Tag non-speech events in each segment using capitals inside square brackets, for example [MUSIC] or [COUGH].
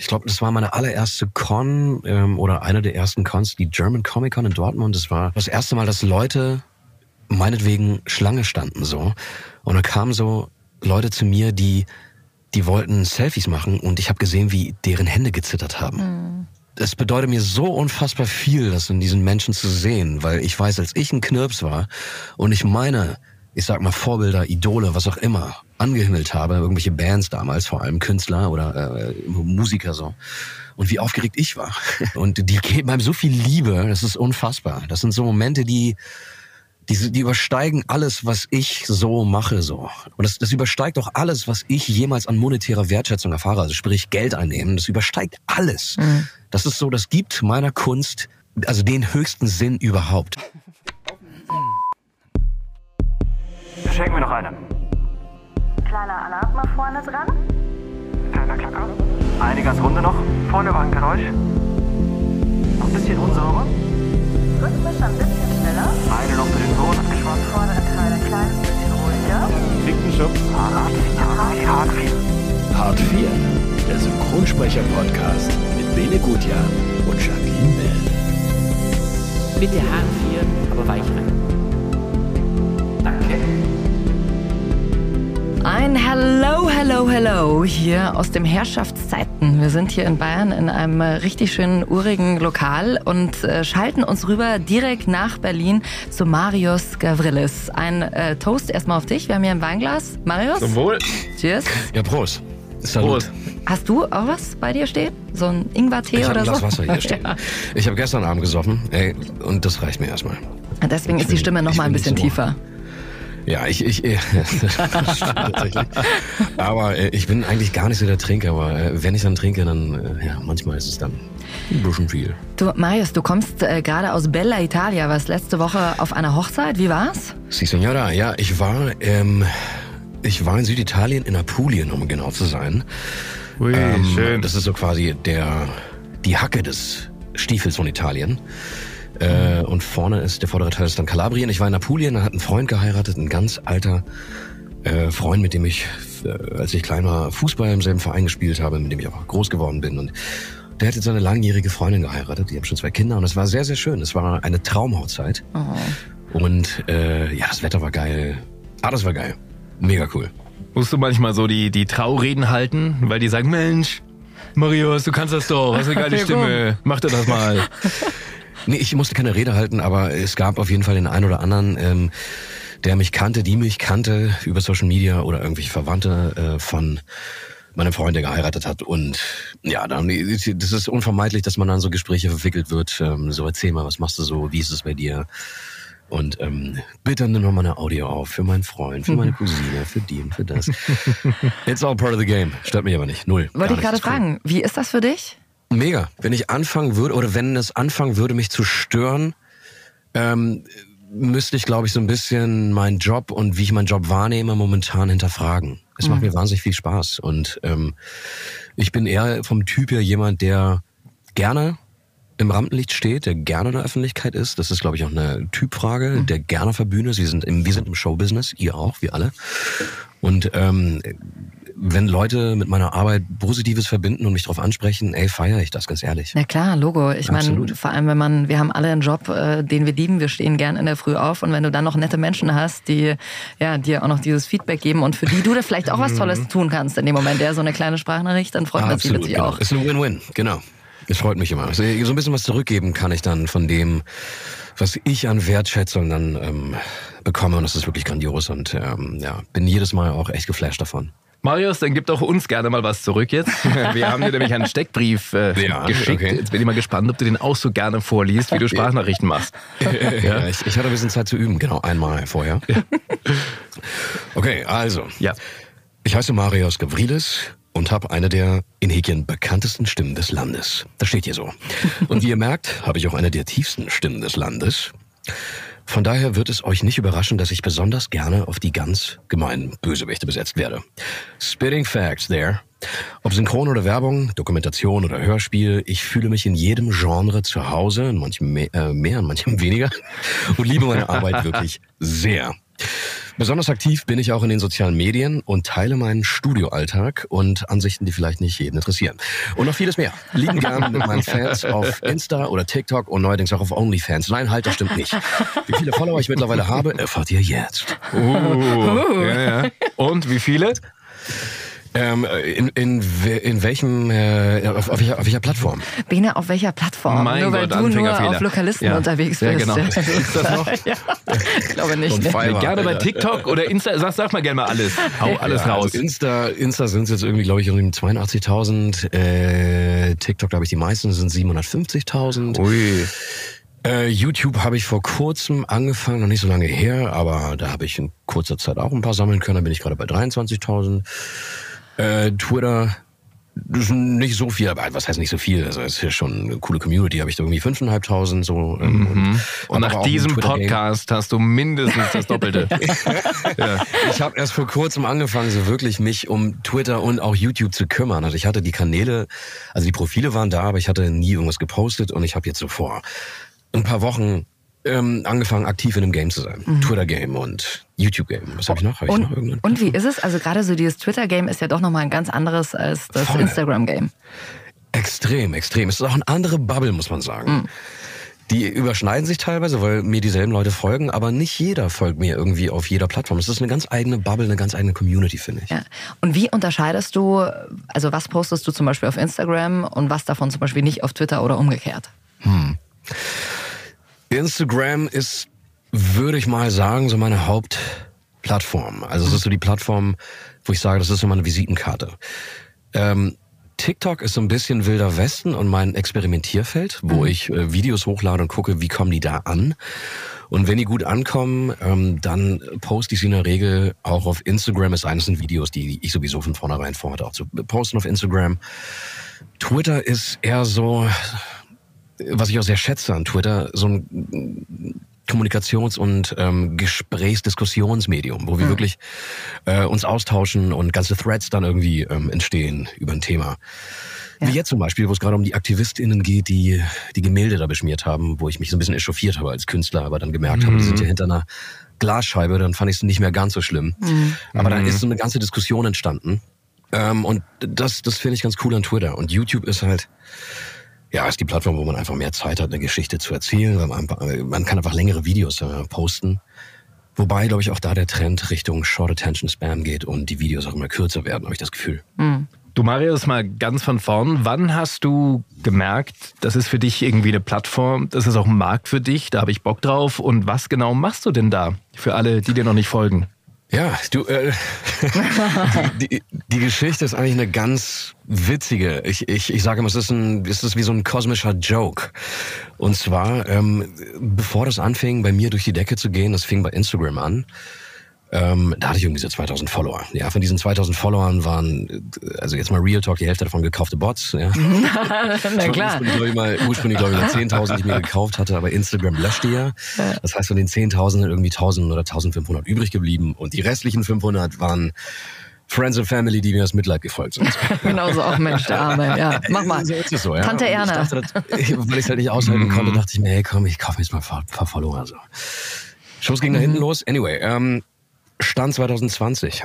Ich glaube, das war meine allererste Con ähm, oder eine der ersten Cons, die German Comic Con in Dortmund. Das war das erste Mal, dass Leute meinetwegen Schlange standen so. Und dann kamen so Leute zu mir, die, die wollten Selfies machen und ich habe gesehen, wie deren Hände gezittert haben. Mhm. Es bedeutet mir so unfassbar viel, das in diesen Menschen zu sehen, weil ich weiß, als ich ein Knirps war und ich meine, ich sag mal Vorbilder, Idole, was auch immer, angehimmelt habe, irgendwelche Bands damals, vor allem Künstler oder äh, Musiker so. Und wie aufgeregt ich war. [LAUGHS] Und die geben einem so viel Liebe, das ist unfassbar. Das sind so Momente, die die, die übersteigen alles, was ich so mache, so. Und das, das übersteigt auch alles, was ich jemals an monetärer Wertschätzung erfahre, also sprich Geld einnehmen. Das übersteigt alles. Mhm. Das ist so, das gibt meiner Kunst also den höchsten Sinn überhaupt. Schenken wir noch eine. Kleiner Alarm mal vorne dran. Kleiner Klacker. Eine ganz runde noch. Vorne war ein Geräusch. Noch ein bisschen unsauber. Rhythmisch ein bisschen schneller. Eine noch für den Sohn abgeschwommen. Vordere Teil ein kleines bisschen ruhiger. Dicken Schub. Hart 4. Hart 4. Hart 4. Der Synchronsprecher-Podcast mit Bene Gutjahr und Jacqueline Bell. Bitte Hart 4, aber weich rein. Ein Hello, Hello, Hello hier aus dem Herrschaftszeiten. Wir sind hier in Bayern in einem richtig schönen urigen Lokal und äh, schalten uns rüber direkt nach Berlin zu Marius Gavrilis. Ein äh, Toast erstmal auf dich. Wir haben hier ein Weinglas. Marius? Zum Wohl. Cheers. Ja, Prost. Salut. Prost. Hast du auch was bei dir stehen? So ein Ingwertee Ich habe oder ein Glas so? Wasser hier stehen. [LAUGHS] Ja. Ich habe gestern Abend gesoffen, ey, und das reicht mir erstmal. Deswegen Ich ist die Stimme noch mal ein bisschen tiefer. Ja, ich, ich, das [LAUGHS] tatsächlich. Aber äh, ich bin eigentlich gar nicht so der Trinker, aber äh, wenn ich dann trinke, dann, äh, ja, manchmal ist es dann ein bisschen viel. Du, Marius, du kommst äh, gerade aus Bella Italia, warst letzte Woche auf einer Hochzeit. Wie war's? Si, Signora, ja, ich war, ähm, ich war in Süditalien, in Apulien, um genau zu sein. Ui, Ähm, schön. Das ist so quasi der, die Hacke des Stiefels von Italien. Äh, und vorne ist, der vordere Teil ist dann Kalabrien. Ich war in Apulien, da hat ein Freund geheiratet, ein ganz alter äh, Freund, mit dem ich, äh, als ich klein war, Fußball im selben Verein gespielt habe, mit dem ich auch groß geworden bin. Und der hat jetzt seine langjährige Freundin geheiratet. Die haben schon zwei Kinder und es war sehr, sehr schön. Es war eine Traumhochzeit. Und äh, ja, das Wetter war geil. Ah, das war geil. Mega cool. Musst du manchmal so die, die Traureden halten, weil die sagen, Mensch, Marius, du kannst das doch, hast eine [LAUGHS] geile Stimme, mach dir das mal. [LAUGHS] Nee, ich musste keine Rede halten, aber es gab auf jeden Fall den einen oder anderen, ähm, der mich kannte, die mich kannte über Social Media oder irgendwelche Verwandte äh, von meinem Freund, der geheiratet hat. Und ja, dann das ist unvermeidlich, dass man dann so Gespräche verwickelt wird. Ähm, so erzähl mal, was machst du so, wie ist es bei dir? Und ähm, bitte nimm noch mal eine Audio auf für meinen Freund, für meine [LAUGHS] Cousine, für die und für das. It's all part of the game. Stört mich aber nicht. Null. Wollte ich gerade Ist cool. fragen, wie ist das für dich? Mega. Wenn ich anfangen würde, oder wenn es anfangen würde, mich zu stören, ähm, müsste ich, glaube ich, so ein bisschen meinen Job und wie ich meinen Job wahrnehme, momentan hinterfragen. Es macht mir wahnsinnig viel Spaß. Und ähm, ich bin eher vom Typ her jemand, der gerne im Rampenlicht steht, der gerne in der Öffentlichkeit ist. Das ist, glaube ich, auch eine Typfrage, der gerne auf der Bühne ist. Wir sind im, wir sind im Showbusiness, ihr auch, wir alle. Und ähm, wenn Leute mit meiner Arbeit Positives verbinden und mich darauf ansprechen, ey, feiere ich das, ganz ehrlich. Na klar, Logo. Ich meine, vor allem, wenn man, wir haben alle einen Job, äh, den wir lieben, wir stehen gern in der Früh auf und wenn du dann noch nette Menschen hast, die ja dir auch noch dieses Feedback geben und für die du da vielleicht auch was Tolles tun kannst in dem Moment, der so eine kleine Sprachnachricht, dann freut man sich natürlich genau. auch. Ist ein Win-Win, genau. Es freut mich immer. So ein bisschen was zurückgeben kann ich dann von dem, was ich an Wertschätzung dann ähm, bekomme. Und das ist wirklich grandios. Und ähm, ja, bin jedes Mal auch echt geflasht davon. Marius, dann gib doch uns gerne mal was zurück jetzt. [LAUGHS] Wir haben dir nämlich einen Steckbrief äh, Ja, geschickt. okay. Jetzt bin ich mal gespannt, ob du den auch so gerne vorliest, wie du Sprachnachrichten machst. [LAUGHS] Ja, ich, ich hatte ein bisschen Zeit zu üben, genau einmal vorher. [LAUGHS] Okay, also. Ja. Ich heiße Marius Gavrilis und habe eine der in Häkchen bekanntesten Stimmen des Landes. Das steht hier so. Und wie ihr merkt, habe ich auch eine der tiefsten Stimmen des Landes. Von daher wird es euch nicht überraschen, dass ich besonders gerne auf die ganz gemeinen Bösewichte besetzt werde. Spitting Facts there. Ob Synchron oder Werbung, Dokumentation oder Hörspiel, ich fühle mich in jedem Genre zu Hause, in manchem mehr, äh, mehr in manchem [LAUGHS] weniger und liebe meine Arbeit wirklich sehr. Besonders aktiv bin ich auch in den sozialen Medien und teile meinen Studioalltag und Ansichten, die vielleicht nicht jeden interessieren. Und noch vieles mehr. Lieben gern mit meinen Fans auf Insta oder TikTok und neuerdings auch auf OnlyFans. Nein, halt, das stimmt nicht. Wie viele Follower ich mittlerweile habe, erfahrt ihr jetzt. Uh, ja, ja. Und wie viele? Ähm, in, in, in welchem, äh, auf, auf, welcher, auf welcher Plattform? Bene, auf welcher Plattform? Mein nur weil Gott, du nur auf Lokalisten Ja. unterwegs Ja, bist. genau. [LAUGHS] Ist das noch? ja, ich glaube nicht. Ne? Fiverr, Gerne bei. TikTok oder Insta. Sag, sag mal gerne mal alles. Hau alles Ja, raus. Also Insta, Insta sind es jetzt irgendwie, glaube ich, um die 82.000. Äh, TikTok, glaube ich, die meisten sind 750.000. Ui. Äh, YouTube habe ich vor kurzem angefangen, noch nicht so lange her, aber da habe ich in kurzer Zeit auch ein paar sammeln können. Da bin ich gerade bei 23.000. Äh, Twitter, das ist nicht so viel, aber was heißt nicht so viel? Also es ist ja schon eine coole Community, habe ich da irgendwie 5.500 so. ähm, Und hab aber nach diesem. Podcast hast du mindestens das Doppelte. [LAUGHS] ja. Ich habe erst vor kurzem angefangen, so wirklich mich um Twitter und auch YouTube zu kümmern. Also ich hatte die Kanäle, also die Profile waren da, aber ich hatte nie irgendwas gepostet und ich habe jetzt so vor ein paar Wochen ähm, angefangen, aktiv in einem Game zu sein. Twitter-Game und YouTube-Game. Was habe ich noch? Hab ich noch Und, irgendeinen? und wie ist es? Also gerade so dieses Twitter-Game ist ja doch nochmal ein ganz anderes als das. Instagram-Game. Extrem, extrem. Es ist auch eine andere Bubble, muss man sagen. Mhm. Die überschneiden sich teilweise, weil mir dieselben Leute folgen, aber nicht jeder folgt mir irgendwie auf jeder Plattform. Es ist eine ganz eigene Bubble, eine ganz eigene Community, finde ich. Ja. Und wie unterscheidest du, also was postest du zum Beispiel auf Instagram und was davon zum Beispiel nicht auf Twitter oder umgekehrt? Instagram ist, würde ich mal sagen, so meine Hauptplattform. Also es ist so die Plattform, wo ich sage, das ist so meine Visitenkarte. Ähm, TikTok ist so ein bisschen wilder Westen und mein Experimentierfeld, wo ich äh, Videos hochlade und gucke, wie kommen die da an. Und wenn die gut ankommen, ähm, dann poste ich sie in der Regel auch auf Instagram. Es sei denn, es sind Videos, die ich sowieso von vornherein vorhatte, auch zu posten auf Instagram. Twitter ist eher so, was ich auch sehr schätze an Twitter, so ein Kommunikations- und ähm, Gesprächsdiskussionsmedium, wo wir wirklich äh, uns austauschen und ganze Threads dann irgendwie ähm, entstehen über ein Thema. Wie jetzt zum Beispiel, wo es gerade um die AktivistInnen geht, die die Gemälde da beschmiert haben, wo ich mich so ein bisschen echauffiert habe als Künstler, aber dann gemerkt habe, die sind ja hinter einer Glasscheibe, dann fand ich es nicht mehr ganz so schlimm. Aber dann ist so eine ganze Diskussion entstanden. Ähm, und das, das finde ich ganz cool an Twitter. Und YouTube ist halt, ja, ist die Plattform, wo man einfach mehr Zeit hat, eine Geschichte zu erzählen. Weil man, man kann einfach längere Videos äh, posten. Wobei, glaube ich, auch da der Trend Richtung Short Attention Spam geht und die Videos auch immer kürzer werden, habe ich das Gefühl. Du Marius, mal ganz von vorn. Wann hast du gemerkt, das ist für dich irgendwie eine Plattform, das ist auch ein Markt für dich, da habe ich Bock drauf. Und was genau machst du denn da für alle, die dir noch nicht folgen? Ja, du, äh, die, die Geschichte ist eigentlich eine ganz witzige. Ich, ich, ich sage immer, es ist, ein, es ist wie so ein kosmischer Joke. Und zwar, ähm, bevor das anfing, bei mir durch die Decke zu gehen, das fing bei Instagram an, ähm, da hatte ich irgendwie so 2000 Follower. Ja, von diesen 2000 Followern waren, äh, also jetzt mal Real Talk, die Hälfte davon gekaufte Bots. Ja. [LAUGHS] Na klar. Ursprünglich, glaube ich, mal, ursprünglich, glaube ich, mal 10.000, die ich mir gekauft hatte, aber Instagram löscht die ja. Das heißt, von den 10.000 sind irgendwie 1.000 oder 1.500 übrig geblieben und die restlichen 500 waren Friends and Family, die mir das Mitleid gefolgt sind. [LAUGHS] Genauso auch Mensch, der Arme. Ja, [LAUGHS] mach mal. So ist es so, ja. Tante Erna. Ich dachte, weil ich es halt nicht aushalten konnte, dachte ich mir, hey, komm, ich kaufe mir jetzt mal ein paar, paar Follower. So. Schuss ging da hinten los. Anyway, ähm, Stand 2020.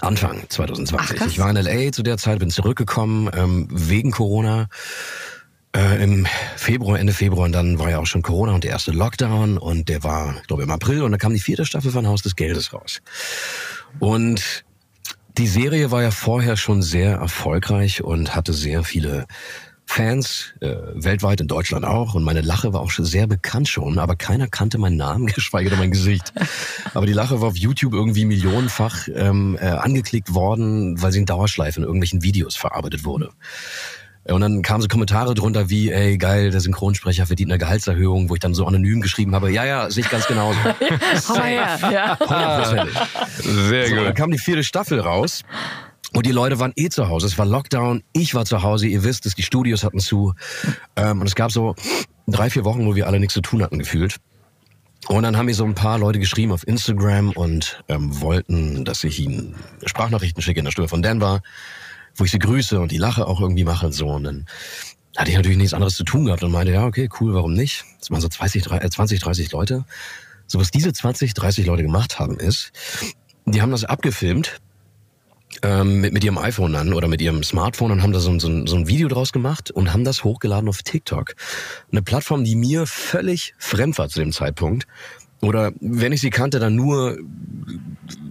Anfang 2020. Ach, ich war in L.A. zu der Zeit, bin zurückgekommen ähm, wegen Corona. Äh, Im Februar, Ende Februar, und dann war ja auch schon Corona und der erste Lockdown und der war, ich glaube, im April und dann kam die vierte Staffel von Haus des Geldes raus. Und die Serie war ja vorher schon sehr erfolgreich und hatte sehr viele Fans, äh, weltweit in Deutschland auch. Und meine Lache war auch schon sehr bekannt schon, aber keiner kannte meinen Namen, [LAUGHS] geschweige denn mein Gesicht. Aber die Lache war auf YouTube irgendwie millionenfach ähm, äh, angeklickt worden, weil sie in Dauerschleife in irgendwelchen Videos verarbeitet wurde. Und dann kamen so Kommentare drunter wie, ey, geil, der Synchronsprecher verdient eine Gehaltserhöhung, wo ich dann so anonym geschrieben habe, ja, ja, sehe ich ganz genauso. [LAUGHS] Hau her. Ja. Sehr So, dann kam die vierte Staffel raus. Und die Leute waren eh zu Hause. Es war Lockdown. Ich war zu Hause. Ihr wisst es, die Studios hatten zu. Ähm, und es gab so drei, vier Wochen, wo wir alle nichts zu tun hatten, gefühlt. Und dann haben mir so ein paar Leute geschrieben auf Instagram und ähm, wollten, dass ich ihnen Sprachnachrichten schicke in der Stimme von Denver, wo ich sie grüße und die Lache auch irgendwie mache und so. Und dann hatte ich natürlich nichts anderes zu tun gehabt und meinte, ja, okay, cool, warum nicht? Das waren so 20, 30, äh, 20 30 Leute. So was diese 20, 30 Leute gemacht haben, ist, die haben das abgefilmt ähm, mit, mit ihrem iPhone an oder mit ihrem Smartphone und haben da so, ein- so, so ein Video draus gemacht und haben das hochgeladen auf TikTok. Eine Plattform, die mir völlig fremd war zu dem Zeitpunkt. Oder wenn ich sie kannte, dann nur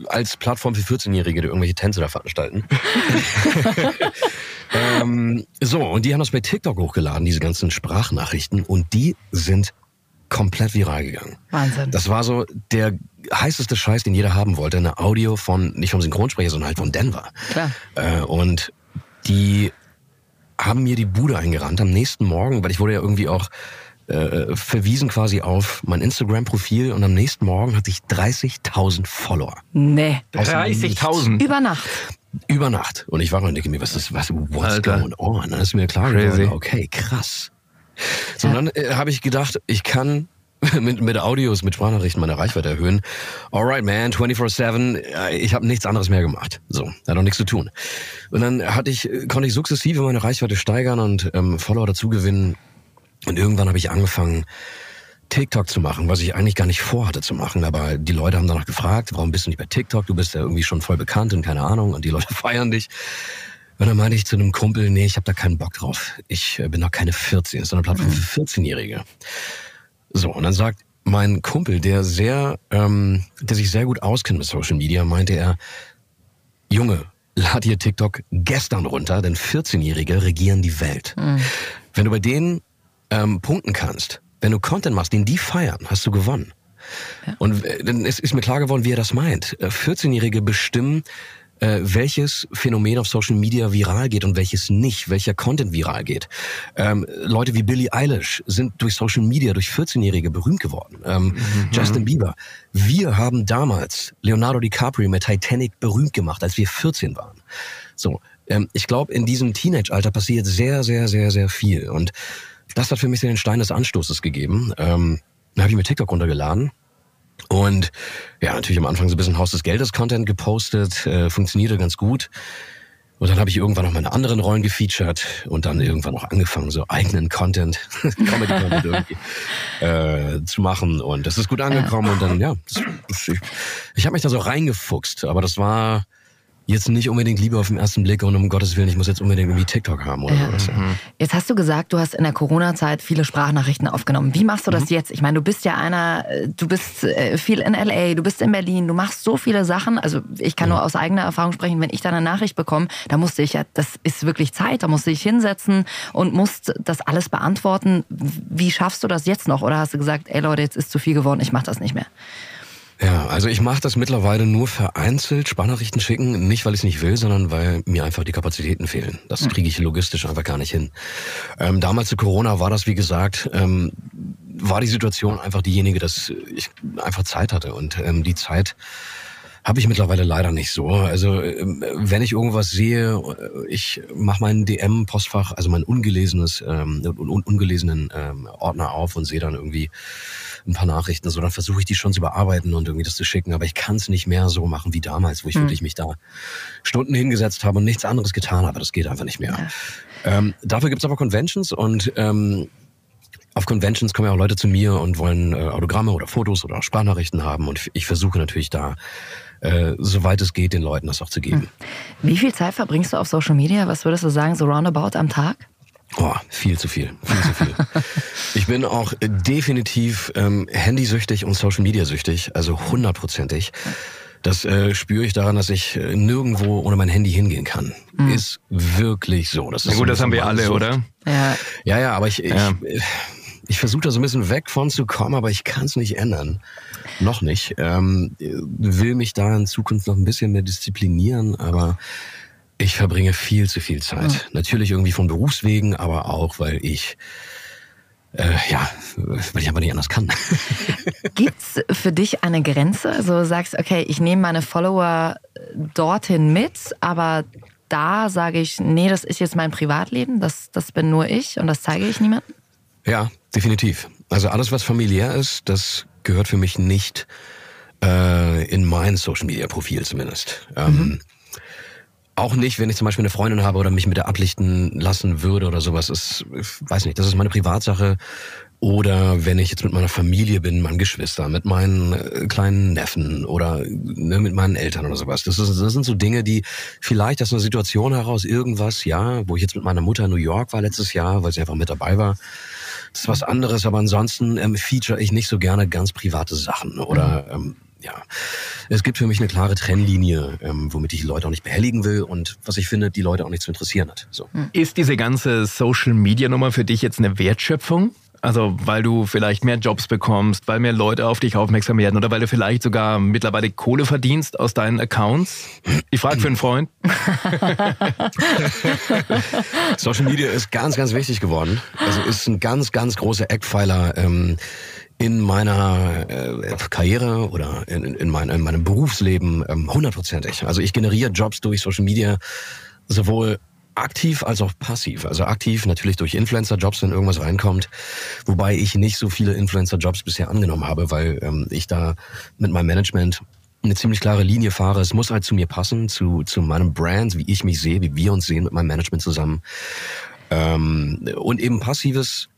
als Plattform für 14-Jährige, die irgendwelche Tänze da veranstalten. [LAUGHS] ähm, so, und die haben das bei TikTok hochgeladen, diese ganzen Sprachnachrichten, und die sind komplett viral gegangen. Wahnsinn. Das war so der heißeste Scheiß, den jeder haben wollte. Eine Audio von, nicht vom Synchronsprecher, sondern halt von Denver. Klar. Äh, und die haben mir die Bude eingerannt am nächsten Morgen, weil ich wurde ja irgendwie auch äh, verwiesen quasi auf mein Instagram-Profil und am nächsten Morgen hatte ich 30.000 Follower. Nee. 30.000. Über Nacht. Über Nacht. Und ich war und denke mir, was ist, was, what's Alter. going on? Dann ist mir klar geworden, okay, krass. So, dann äh, habe ich gedacht, ich kann [LAUGHS] mit, mit Audios, mit Sprachnachrichten meine Reichweite erhöhen. Alright, man, 24-7, äh, ich habe nichts anderes mehr gemacht. So, hat auch nichts zu tun. Und dann hatte ich, äh, konnte ich sukzessive meine Reichweite steigern und ähm, Follower dazu gewinnen. Und irgendwann habe ich angefangen, TikTok zu machen, was ich eigentlich gar nicht vorhatte zu machen. Aber die Leute haben danach gefragt, warum bist du nicht bei TikTok? Du bist ja irgendwie schon voll bekannt und keine Ahnung. Und die Leute [LAUGHS] feiern dich. Und dann meinte ich zu einem Kumpel, nee, ich habe da keinen Bock drauf. Ich äh, bin noch keine 14, ist doch eine Plattform für 14-Jährige. So, und dann sagt mein Kumpel, der sehr, ähm, der sich sehr gut auskennt mit Social Media, meinte er, Junge, lad dir TikTok gestern runter, denn 14-Jährige regieren die Welt. Wenn du bei denen ähm, punkten kannst, wenn du Content machst, den die feiern, hast du gewonnen. Und äh, dann ist, ist mir klar geworden, wie er das meint. Äh, 14-Jährige bestimmen, äh, welches Phänomen auf Social Media viral geht und welches nicht, welcher Content viral geht. Ähm, Leute wie Billie Eilish sind durch Social Media, durch 14-Jährige berühmt geworden. Ähm, Justin Bieber. Wir haben damals Leonardo DiCaprio mit Titanic berühmt gemacht, als wir 14 waren. So, ähm, ich glaube, in diesem Teenage-Alter passiert sehr, sehr, sehr, sehr viel. Und das hat für mich den Stein des Anstoßes gegeben. Ähm, dann habe ich mir TikTok runtergeladen und ja, natürlich am Anfang so ein bisschen Haus des Geldes Content gepostet, äh, funktionierte ganz gut. Und dann habe ich irgendwann noch meine anderen Rollen gefeatured und dann irgendwann auch angefangen, so eigenen Content, [LAUGHS] Comedy-Content irgendwie [LAUGHS] äh, zu machen. Und das ist gut angekommen. Und dann, ja, das, ich, ich habe mich da so reingefuchst, aber das war jetzt nicht unbedingt Liebe auf den ersten Blick und um Gottes Willen, ich muss jetzt unbedingt irgendwie TikTok haben oder sowas. Ja. Jetzt hast du gesagt, du hast in der Corona-Zeit viele Sprachnachrichten aufgenommen. Wie machst du Mhm. das jetzt? Ich meine, du bist ja einer, äh, du bist äh, viel in LA, du bist in Berlin, du machst so viele Sachen. Also ich kann nur aus eigener Erfahrung sprechen, wenn ich da eine Nachricht bekomme, da musste ich ja, das ist wirklich Zeit, da musste ich hinsetzen und musst das alles beantworten. Wie schaffst du das jetzt noch? Oder hast du gesagt, ey Leute, jetzt ist zu viel geworden, ich mach das nicht mehr? Ja, also ich mache das mittlerweile nur vereinzelt, Sparnachrichten schicken, nicht weil ich es nicht will, sondern weil mir einfach die Kapazitäten fehlen. Das kriege ich logistisch einfach gar nicht hin. Ähm, damals zu Corona war das, wie gesagt, ähm, war die Situation einfach diejenige, dass ich einfach Zeit hatte und ähm, die Zeit habe ich mittlerweile leider nicht so. Also ähm, wenn ich irgendwas sehe, äh, ich mache meinen DM-Postfach, also mein ungelesenes, ähm, un ungelesenen ähm, Ordner auf und sehe dann irgendwie ein paar Nachrichten. So, dann versuche ich die schon zu bearbeiten und irgendwie das zu schicken. Aber ich kann es nicht mehr so machen wie damals, wo ich wirklich mich da Stunden hingesetzt habe und nichts anderes getan habe. Das geht einfach nicht mehr. Ähm, dafür gibt's aber Conventions und ähm, auf Conventions kommen ja auch Leute zu mir und wollen äh, Autogramme oder Fotos oder Sprachnachrichten haben und ich versuche natürlich da, äh, soweit es geht, den Leuten das auch zu geben. Wie viel Zeit verbringst du auf Social Media? Was würdest du sagen, so roundabout am Tag? Oh, viel zu viel, viel zu viel. [LAUGHS] ich bin auch definitiv ähm, handysüchtig und Social Media süchtig, also hundertprozentig. Das äh, spüre ich daran, dass ich äh, nirgendwo ohne mein Handy hingehen kann. Ist wirklich so. Das ist Na gut, so das haben wir alle, Sucht. oder? Ja, Ja, ja, aber ich, ich, Ja. ich versuche da so ein bisschen weg von zu kommen, aber ich kann es nicht ändern. Noch nicht. Ähm, will mich da in Zukunft noch ein bisschen mehr disziplinieren, aber ich verbringe viel zu viel Zeit. Natürlich irgendwie von Berufswegen, aber auch, weil ich äh, ja, weil ich einfach nicht anders kann. [LAUGHS] Gibt's für dich eine Grenze? Also du sagst, okay, ich nehme meine Follower dorthin mit, aber da sage ich, nee, das ist jetzt mein Privatleben, das, das bin nur ich und das zeige ich niemandem? Ja, definitiv. Also alles, was familiär ist, das gehört für mich nicht äh, in mein Social Media Profil zumindest. Ähm, auch nicht, wenn ich zum Beispiel eine Freundin habe oder mich mit der ablichten lassen würde oder sowas. Ist, ich weiß nicht, das ist meine Privatsache. Oder wenn ich jetzt mit meiner Familie bin, meinen Geschwistern, mit meinen äh, kleinen Neffen oder ne, mit meinen Eltern oder sowas. Das, ist, das sind so Dinge, die vielleicht aus einer Situation heraus irgendwas, ja, wo ich jetzt mit meiner Mutter in New York war letztes Jahr, weil sie einfach mit dabei war. Das ist was anderes, aber ansonsten ähm, feature ich nicht so gerne ganz private Sachen oder ähm, ja, es gibt für mich eine klare Trennlinie, ähm, womit ich die Leute auch nicht behelligen will und was ich finde, die Leute auch nicht zu interessieren hat. So. Ist diese ganze Social Media Nummer für dich jetzt eine Wertschöpfung? Also weil du vielleicht mehr Jobs bekommst, weil mehr Leute auf dich aufmerksam werden oder weil du vielleicht sogar mittlerweile Kohle verdienst aus deinen Accounts? Ich frage für einen Freund. [LAUGHS] Social Media ist ganz, ganz wichtig geworden. Also ist ein ganz, ganz großer Eckpfeiler ähm, in meiner äh, Karriere oder in, in, mein, in meinem Berufsleben ähm, hundertprozentig. Also ich generiere Jobs durch Social Media sowohl aktiv als auch passiv. Also aktiv natürlich durch Influencer-Jobs, wenn irgendwas reinkommt. Wobei ich nicht so viele Influencer-Jobs bisher angenommen habe, weil ähm, ich da mit meinem Management eine ziemlich klare Linie fahre. Es muss halt zu mir passen, zu, zu meinem Brand, wie ich mich sehe, wie wir uns sehen mit meinem Management zusammen. Ähm, und eben passives,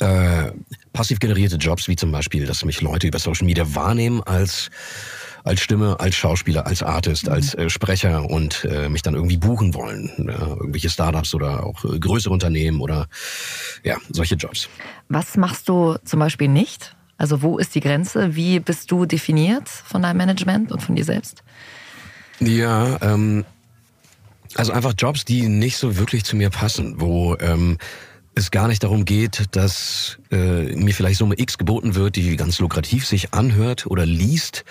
äh, passiv generierte Jobs, wie zum Beispiel, dass mich Leute über Social Media wahrnehmen als als Stimme, als Schauspieler, als Artist, als äh, Sprecher und äh, mich dann irgendwie buchen wollen. Ja, irgendwelche Startups oder auch äh, größere Unternehmen oder ja, solche Jobs. Was machst du zum Beispiel nicht? Also wo ist die Grenze? Wie bist du definiert von deinem Management und von dir selbst? Ja, ähm, also einfach Jobs, die nicht so wirklich zu mir passen, wo ähm, es gar nicht darum geht, dass äh, mir vielleicht Summe X geboten wird, die ganz lukrativ sich anhört oder liest.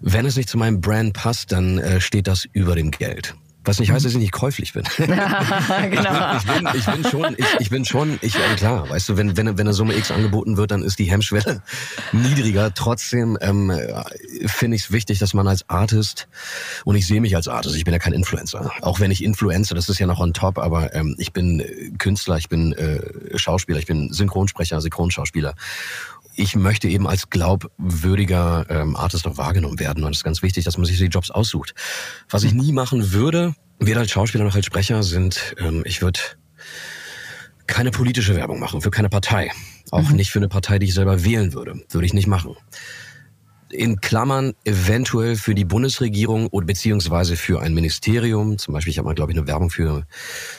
Wenn es nicht zu meinem Brand passt, dann äh, steht das über dem Geld. Was nicht heißt, dass ich nicht käuflich bin. [LAUGHS] [LAUGHS] genau. ich, bin ich bin schon, ich, ich bin schon, ich, klar, weißt du, wenn, wenn, wenn eine Summe X angeboten wird, dann ist die Hemmschwelle [LAUGHS] niedriger. Trotzdem ähm, finde ich es wichtig, dass man als Artist, und ich sehe mich als Artist, ich bin ja kein Influencer, auch wenn ich Influencer, das ist ja noch on top, aber ähm, ich bin Künstler, ich bin äh, Schauspieler, ich bin Synchronsprecher, Synchronschauspieler ich möchte eben als glaubwürdiger ähm, Artist auch wahrgenommen werden. Und es ist ganz wichtig, dass man sich die Jobs aussucht. Was ich nie machen würde, weder als Schauspieler noch als Sprecher, sind, ähm, ich würde keine politische Werbung machen, für keine Partei. Auch mhm. nicht für eine Partei, die ich selber wählen würde. Würde ich nicht machen. In Klammern eventuell für die Bundesregierung oder beziehungsweise für ein Ministerium. Zum Beispiel, ich habe mal, glaube ich, eine Werbung für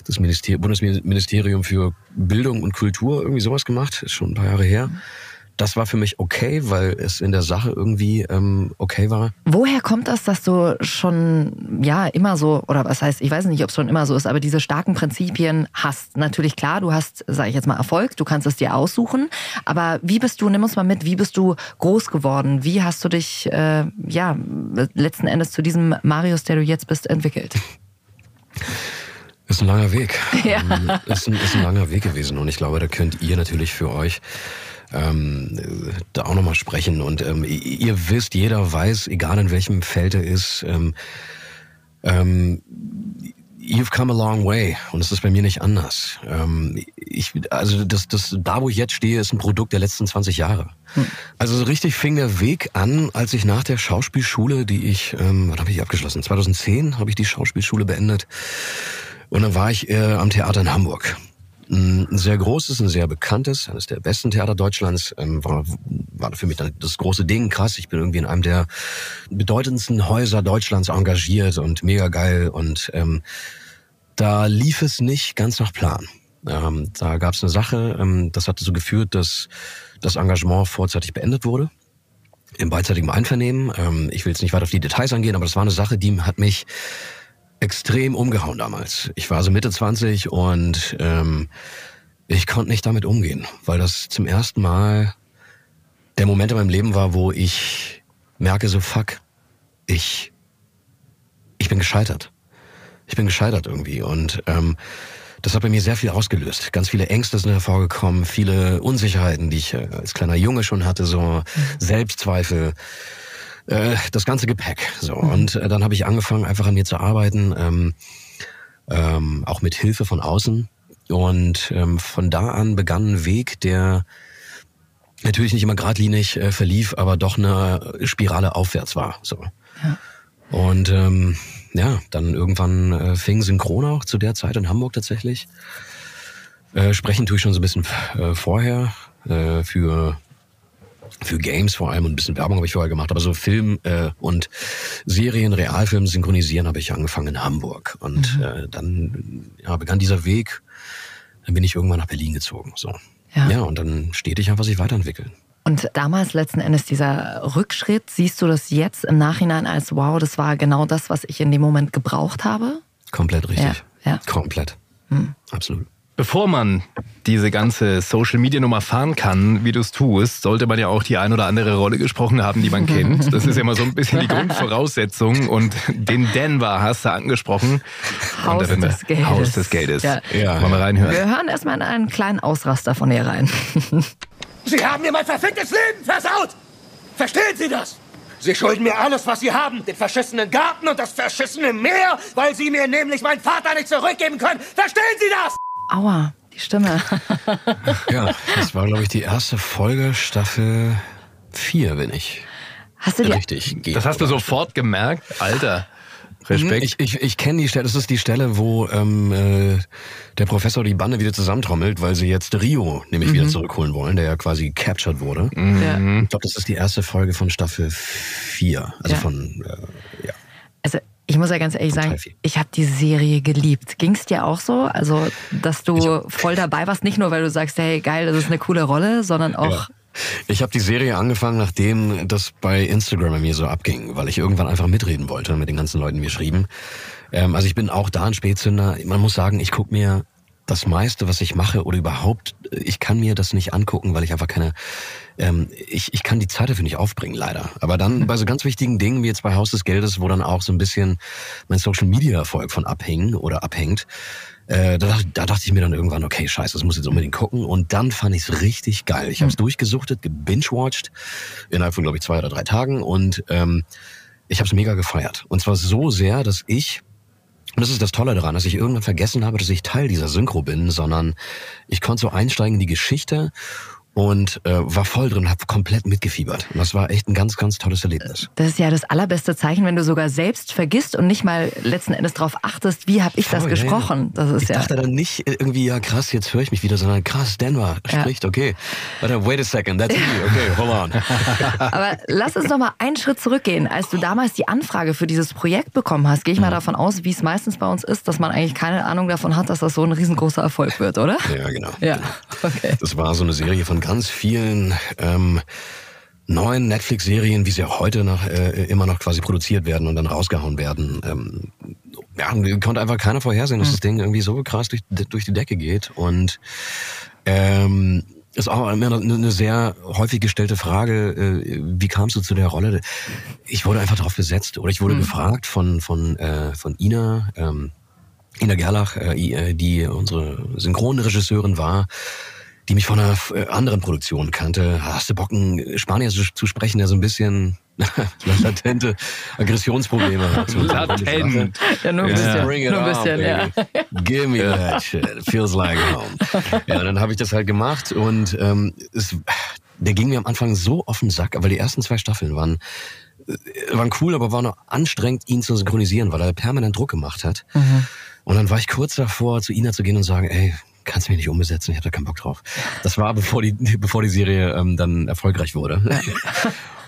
das Minister Bundesministerium für Bildung und Kultur, irgendwie sowas gemacht. Ist schon ein paar Jahre her. Mhm das war für mich okay, weil es in der Sache irgendwie ähm, okay war. Woher kommt das, dass du schon ja immer so, oder was heißt, ich weiß nicht, ob es schon immer so ist, aber diese starken Prinzipien hast? Natürlich klar, du hast, sage ich jetzt mal, Erfolg, du kannst es dir aussuchen, aber wie bist du, nimm uns mal mit, wie bist du groß geworden? Wie hast du dich, äh, ja, letzten Endes zu diesem Marius, der du jetzt bist, entwickelt? Ist ein langer Weg. [LAUGHS] Ja. Ist, ein, ist ein langer Weg gewesen und ich glaube, da könnt ihr natürlich für euch ähm, da auch nochmal sprechen. Und ähm, ihr wisst, jeder weiß, egal in welchem Feld er ist, ähm, ähm, you've come a long way und es ist bei mir nicht anders. Ähm, ich, also das, das, da wo ich jetzt stehe, ist ein Produkt der letzten 20 Jahre. Hm. Also so richtig fing der Weg an, als ich nach der Schauspielschule, die ich, ähm, wann habe ich abgeschlossen? 2010 habe ich die Schauspielschule beendet und dann war ich äh, am Theater in Hamburg ein sehr großes, ein sehr bekanntes, eines der besten Theater Deutschlands, ähm, war, war für mich dann das große Ding, krass. Ich bin irgendwie in einem der bedeutendsten Häuser Deutschlands engagiert und mega geil. Und ähm, da lief es nicht ganz nach Plan. Ähm, da gab es eine Sache, ähm, das hat dazu geführt, dass das Engagement vorzeitig beendet wurde. Im beidseitigen Einvernehmen. Ähm, ich will jetzt nicht weiter auf die Details angehen, aber das war eine Sache, die hat mich extrem umgehauen damals. Ich war so Mitte 20 und ähm, ich konnte nicht damit umgehen, weil das zum ersten Mal der Moment in meinem Leben war, wo ich merke so, fuck, ich, ich bin gescheitert. Ich bin gescheitert irgendwie und ähm, das hat bei mir sehr viel ausgelöst. Ganz viele Ängste sind hervorgekommen, viele Unsicherheiten, die ich äh, als kleiner Junge schon hatte, so mhm. Selbstzweifel äh, das ganze Gepäck. So und äh, dann habe ich angefangen, einfach an mir zu arbeiten, ähm, ähm, auch mit Hilfe von außen. Und ähm, von da an begann ein Weg, der natürlich nicht immer geradlinig äh, verlief, aber doch eine Spirale aufwärts war. So. Ja. Und ähm, ja, dann irgendwann äh, fing Synchron auch zu der Zeit in Hamburg tatsächlich. Äh, sprechen tue ich schon so ein bisschen äh, vorher. äh, für für Games vor allem und ein bisschen Werbung habe ich vorher gemacht, aber so Film äh, und Serien, Realfilm synchronisieren habe ich angefangen in Hamburg und Mhm. äh, dann ja, begann dieser Weg. Dann bin ich irgendwann nach Berlin gezogen. So. Ja. ja, und dann stetig einfach sich weiterentwickeln. Und damals letzten Endes dieser Rückschritt, siehst du das jetzt im Nachhinein als wow, das war genau das, was ich in dem Moment gebraucht habe? Komplett richtig. Ja, ja. Komplett. Absolut. Bevor man diese ganze Social-Media-Nummer fahren kann, wie du es tust, sollte man ja auch die ein oder andere Rolle gesprochen haben, die man kennt. Das ist ja immer so ein bisschen die Grundvoraussetzung. Und den Denver hast du angesprochen. Haus wir- des Geldes. Haus des Geldes. Ja. Ja. Wollen wir reinhören? Wir hören erstmal in einen kleinen Ausraster von ihr rein. [LAUGHS] Sie haben mir mein verficktes Leben versaut! Verstehen Sie das? Sie schulden mir alles, was Sie haben. Den verschissenen Garten und das verschissene Meer, weil Sie mir nämlich meinen Vater nicht zurückgeben können. Verstehen Sie das? Aua, die Stimme. [LAUGHS] Ja, das war, glaube ich, die erste Folge, Staffel 4, bin ich. Hast du dir Richtig. Das hast du sofort gemerkt? Alter, Respekt. Ich, ich, ich kenne die Stelle, das ist die Stelle, wo ähm, äh, der Professor die Bande wieder zusammentrommelt, weil sie jetzt Rio nämlich wieder zurückholen wollen, der ja quasi captured wurde. Ja. Ich glaube, das ist die erste Folge von Staffel 4. Also Ja. von, äh, ja. Ich muss ja ganz ehrlich Total sagen, viel. ich habe die Serie geliebt. Ging es dir auch so? Also, dass du voll dabei warst, nicht nur weil du sagst, hey geil, das ist eine coole Rolle, sondern auch Ja. Ich habe die Serie angefangen, nachdem das bei Instagram bei mir so abging, weil ich irgendwann einfach mitreden wollte mit den ganzen Leuten, die mir schrieben. Ähm, also ich bin auch da ein Spätzünder. Man muss sagen, ich guck mir das meiste, was ich mache oder überhaupt, ich kann mir das nicht angucken, weil ich einfach keine, ähm, ich, ich kann die Zeit dafür nicht aufbringen, leider. Aber dann bei so ganz wichtigen Dingen wie jetzt bei Haus des Geldes, wo dann auch so ein bisschen mein Social Media Erfolg von abhängen oder abhängt, äh, da, da dachte ich mir dann irgendwann, okay, scheiße, das muss ich jetzt unbedingt gucken. Und dann fand ich es richtig geil. Ich habe es durchgesuchtet, gebingewatcht, innerhalb von, glaube ich, zwei oder drei Tagen. Und ähm, ich habe es mega gefeiert. Und zwar so sehr, dass ich, und das ist das Tolle daran, dass ich irgendwann vergessen habe, dass ich Teil dieser Synchro bin, sondern ich konnte so einsteigen in die Geschichte und äh, war voll drin, habe komplett mitgefiebert. Und das war echt ein ganz, ganz tolles Erlebnis. das ist ja das allerbeste Zeichen, wenn du sogar selbst vergisst und nicht mal letzten Endes darauf achtest, wie habe ich das Voll, ja, gesprochen. Das ist ich ja. dachte dann nicht irgendwie, ja krass, jetzt höre ich mich wieder, sondern krass, Denver Ja. spricht, okay. Warte, wait a second, that's me, okay, hold on. [LAUGHS] Aber lass uns noch mal einen Schritt zurückgehen. Als du damals die Anfrage für dieses Projekt bekommen hast, gehe ich Mhm. mal davon aus, wie es meistens bei uns ist, dass man eigentlich keine Ahnung davon hat, dass das so ein riesengroßer Erfolg wird, oder? Ja, genau. Ja, genau. okay. Das war so eine Serie von ganz vielen ähm, neuen Netflix-Serien, wie sie auch heute noch äh, immer noch quasi produziert werden und dann rausgehauen werden. Ähm, ja, konnte einfach keiner vorhersehen, dass das Ding irgendwie so krass durch, durch die Decke geht. Und ähm, ist auch immer eine, sehr häufig gestellte Frage, äh, wie kamst du zu der Rolle? Ich wurde einfach drauf besetzt oder ich wurde gefragt von, von, äh, von Ina, ähm, Ina Gerlach, äh, äh, die unsere Synchronregisseurin war, die mich von einer äh, anderen Produktion kannte. Hast du Bock, einen Spanier zu, zu sprechen, der so ein bisschen [LAUGHS] latente Aggressionsprobleme hat? [LAUGHS] Latent. Ja, nur ein bisschen. Bring it nur ein on, bisschen, ja. Give me that [LAUGHS] shit. It feels like home. Ja, dann habe ich das halt gemacht und ähm, es, der ging mir am Anfang so auf den Sack, weil die ersten zwei Staffeln waren äh, waren cool, aber war noch anstrengend, ihn zu synchronisieren, weil er permanent Druck gemacht hat. Und dann war ich kurz davor, zu Ina zu gehen und sagen, ey, kannst du mich nicht umbesetzen, ich da keinen Bock drauf. Das war, bevor die, [LAUGHS] bevor die Serie ähm, dann erfolgreich wurde.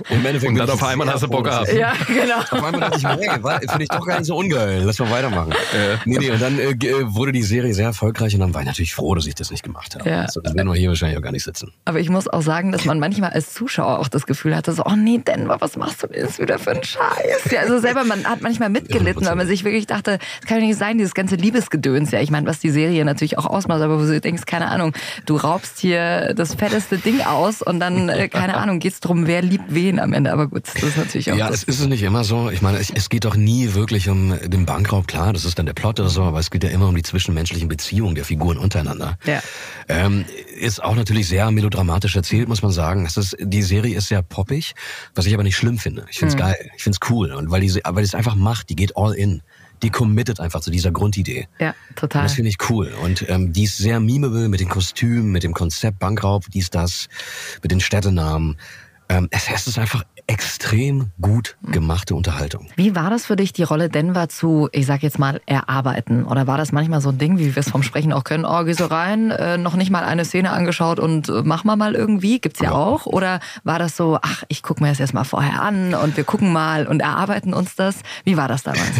Und, im Endeffekt Und dann auf einmal hast du Bock gehabt. Ja, genau. [LAUGHS] auf einmal dachte ich mir, hey, finde ich doch gar nicht so ungeil. Lass mal weitermachen. Nee, nee, und dann äh, äh, wurde die Serie sehr erfolgreich und dann war ich natürlich froh, dass ich das nicht gemacht habe. Ja. So, dann wären wir hier wahrscheinlich auch gar nicht sitzen. Aber ich muss auch sagen, dass man manchmal als Zuschauer auch das Gefühl hatte, so, oh nee, Denver, was machst du denn jetzt wieder für einen Scheiß? Ja, also selber, man hat manchmal mitgelitten, weil man sich wirklich dachte, das kann doch nicht sein, dieses ganze Liebesgedöns. Ja, ich meine, was die Serie natürlich auch ausmacht, aber wo du denkst, keine Ahnung, du raubst hier das fetteste Ding aus und dann, äh, keine Ahnung, geht's drum, wer liebt wen am Ende. Aber gut, das ist natürlich auch Ja, das. es ist es nicht immer so. Ich meine, es, es geht doch nie wirklich um den Bankraub. Klar, das ist dann der Plot oder so, aber es geht ja immer um die zwischenmenschlichen Beziehungen der Figuren untereinander. Ja. Ähm, ist auch natürlich sehr melodramatisch erzählt, muss man sagen. Es ist, die Serie ist sehr poppig, was ich aber nicht schlimm finde. Ich find's geil, ich find's cool. Und weil die, weil die es einfach macht, die geht all in. Die committet einfach zu dieser Grundidee. Ja, total. Und das finde ich cool. Und ähm, die ist sehr memeable mit den Kostümen, mit dem Konzept Bankraub, dies, das, mit den Städtenamen. ähm, es, es ist einfach extrem gut gemachte Unterhaltung. Wie war das für dich, die Rolle Denver zu, ich sag jetzt mal, erarbeiten? Oder war das manchmal so ein Ding, wie wir es vom Sprechen auch können, oh, geh so rein, äh, noch nicht mal eine Szene angeschaut und äh, mach mal mal irgendwie? Gibt's ja, Ja. auch. Oder war das so, ach, ich gucke mir das jetzt mal vorher an und wir gucken mal und erarbeiten uns das? Wie war das damals? [LAUGHS]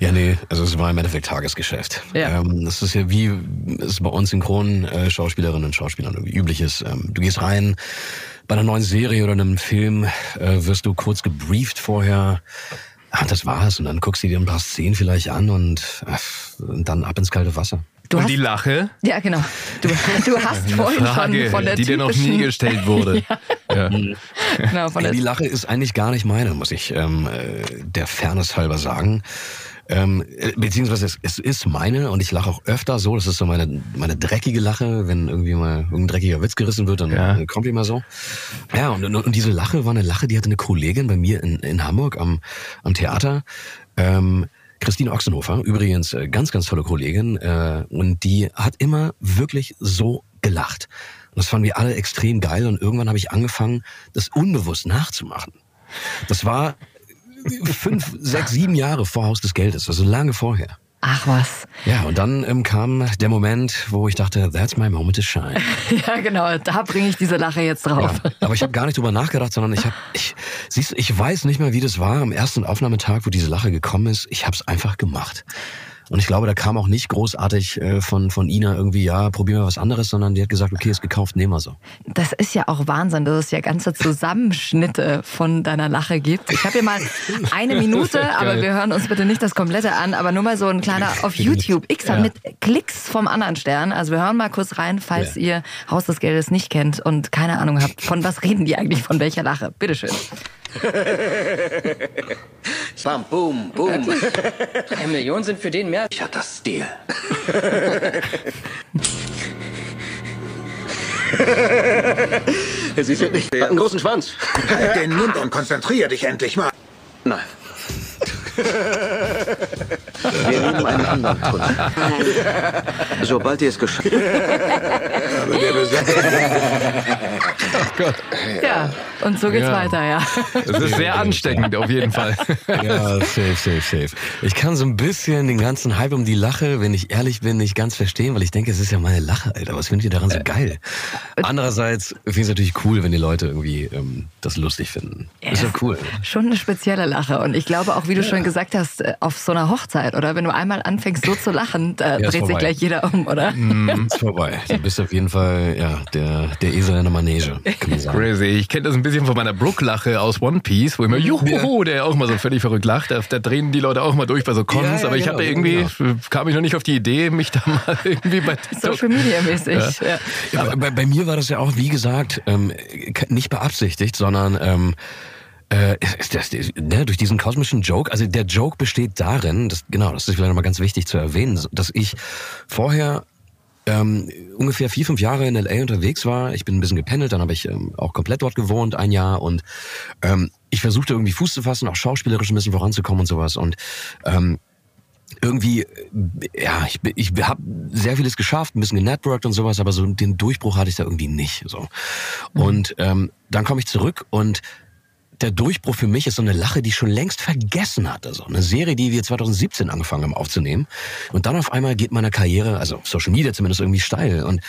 Ja, nee, also es war im Endeffekt Tagesgeschäft. Ja. Ähm, das ist ja wie es bei uns synchron äh, Schauspielerinnen und Schauspielern irgendwie üblich ist. Ähm, du gehst rein, bei einer neuen Serie oder einem Film äh, wirst du kurz gebrieft vorher. Ah, das war's. Und dann guckst du dir ein paar Szenen vielleicht an und, äh, und dann ab ins kalte Wasser. Du und hast, die Lache? ja, genau. Du, du [LAUGHS] hast vorhin Frage, schon von der die dir noch nie gestellt wurde. [LAUGHS] ja. genau, von Ja, der, die Lache ist eigentlich gar nicht meine, muss ich ähm, äh, der Fairness halber sagen. Ähm, äh, beziehungsweise es, es ist meine und ich lache auch öfter so. Das ist so meine, meine dreckige Lache, wenn irgendwie mal irgendein dreckiger Witz gerissen wird, dann Ja. dann kommt die mal so. Ja, und, und, und diese Lache war eine Lache, die hatte eine Kollegin bei mir in, in Hamburg am, am Theater. Ähm, Christine Ochsenhofer, übrigens äh, ganz, ganz tolle Kollegin, äh, und die hat immer wirklich so gelacht. Und das fanden wir alle extrem geil und irgendwann habe ich angefangen, das unbewusst nachzumachen. Das war fünf, sechs, sieben Jahre vor Haus des Geldes, also lange vorher. ach was. Ja, und dann ähm, kam der Moment, wo ich dachte, that's my moment to shine. [LAUGHS] Ja, genau, da bringe ich diese Lache jetzt drauf. Ja, aber ich habe gar nicht drüber nachgedacht, sondern ich habe, ich, siehst du, ich weiß nicht mehr, wie das war am ersten Aufnahmetag, wo diese Lache gekommen ist. Ich habe es einfach gemacht. Und ich glaube, da kam auch nicht großartig äh, von, von Ina irgendwie, ja, probieren wir was anderes, sondern die hat gesagt, okay, ist gekauft, nehmen wir so. Das ist ja auch Wahnsinn, dass es ja ganze Zusammenschnitte von deiner Lache gibt. Ich habe hier mal eine Minute, aber wir hören uns bitte nicht das komplette an, aber nur mal so ein kleiner [LAUGHS] auf YouTube. X Ja. mit Klicks vom anderen Stern. Also wir hören mal kurz rein, falls Ja. ihr Haus des Geldes nicht kennt und keine Ahnung habt, von was reden die eigentlich, von welcher Lache. Bitteschön. [LAUGHS] Bam, boom, boom. Drei Millionen sind für den mehr. Ich hatte das Stil. Sie sind nicht. Hat einen großen Schwanz. Halt den Mund und konzentrier dich endlich mal. Nein. Wir nehmen einen anderen Tunnel. [LAUGHS] Sobald ihr es geschafft [LAUGHS] der Besetzer. Ja, und so geht's Ja. weiter, ja. Das ist sehr ansteckend auf jeden Fall. Ja, safe, safe, safe. Ich kann so ein bisschen den ganzen Hype um die Lache, wenn ich ehrlich bin, nicht ganz verstehen, weil ich denke, es ist ja meine Lache, Alter. Was findet ihr daran so geil? Andererseits finde ich es natürlich cool, wenn die Leute irgendwie ähm, das lustig finden. Ist ja cool. Schon eine spezielle Lache. Und ich glaube auch, wie du schon gesagt hast, äh, auf so einer Hochzeit, oder? Wenn du einmal anfängst, so zu lachen, da Ja, dreht sich gleich jeder um, oder? Ist vorbei. [LAUGHS] Du bist auf jeden Fall ja, der, der Esel in der Manege. Crazy. Ich kenne das ein bisschen von meiner Brooke-Lache aus One Piece, wo immer Juhu, der auch mal so völlig verrückt lacht. Da, da drehen die Leute auch mal durch bei so Cons. Ja, ja, aber ich genau, habe irgendwie, kam ich noch nicht auf die Idee, mich da mal [LAUGHS] irgendwie bei TikTok Social Media mäßig. Ja. Bei, bei mir war das ja auch, wie gesagt, ähm, nicht beabsichtigt, sondern ähm, äh, ist das, ne, durch diesen kosmischen Joke. Also der Joke besteht darin, das, genau, das ist vielleicht nochmal ganz wichtig zu erwähnen, dass ich vorher ähm, ungefähr vier, fünf Jahre in LA unterwegs war. Ich bin ein bisschen gependelt, dann habe ich ähm, auch komplett dort gewohnt, ein Jahr. Und ähm, ich versuchte irgendwie Fuß zu fassen, auch schauspielerisch ein bisschen voranzukommen und sowas. Und ähm, irgendwie, ja, ich, ich habe sehr vieles geschafft, ein bisschen genetworked und sowas, aber so den Durchbruch hatte ich da irgendwie nicht. So. Und ähm, dann komme ich zurück und der Durchbruch für mich ist so eine Lache, die ich schon längst vergessen hatte. So eine Serie, die wir 2017 angefangen haben aufzunehmen. Und dann auf einmal geht meine Karriere, also Social Media zumindest irgendwie steil. Und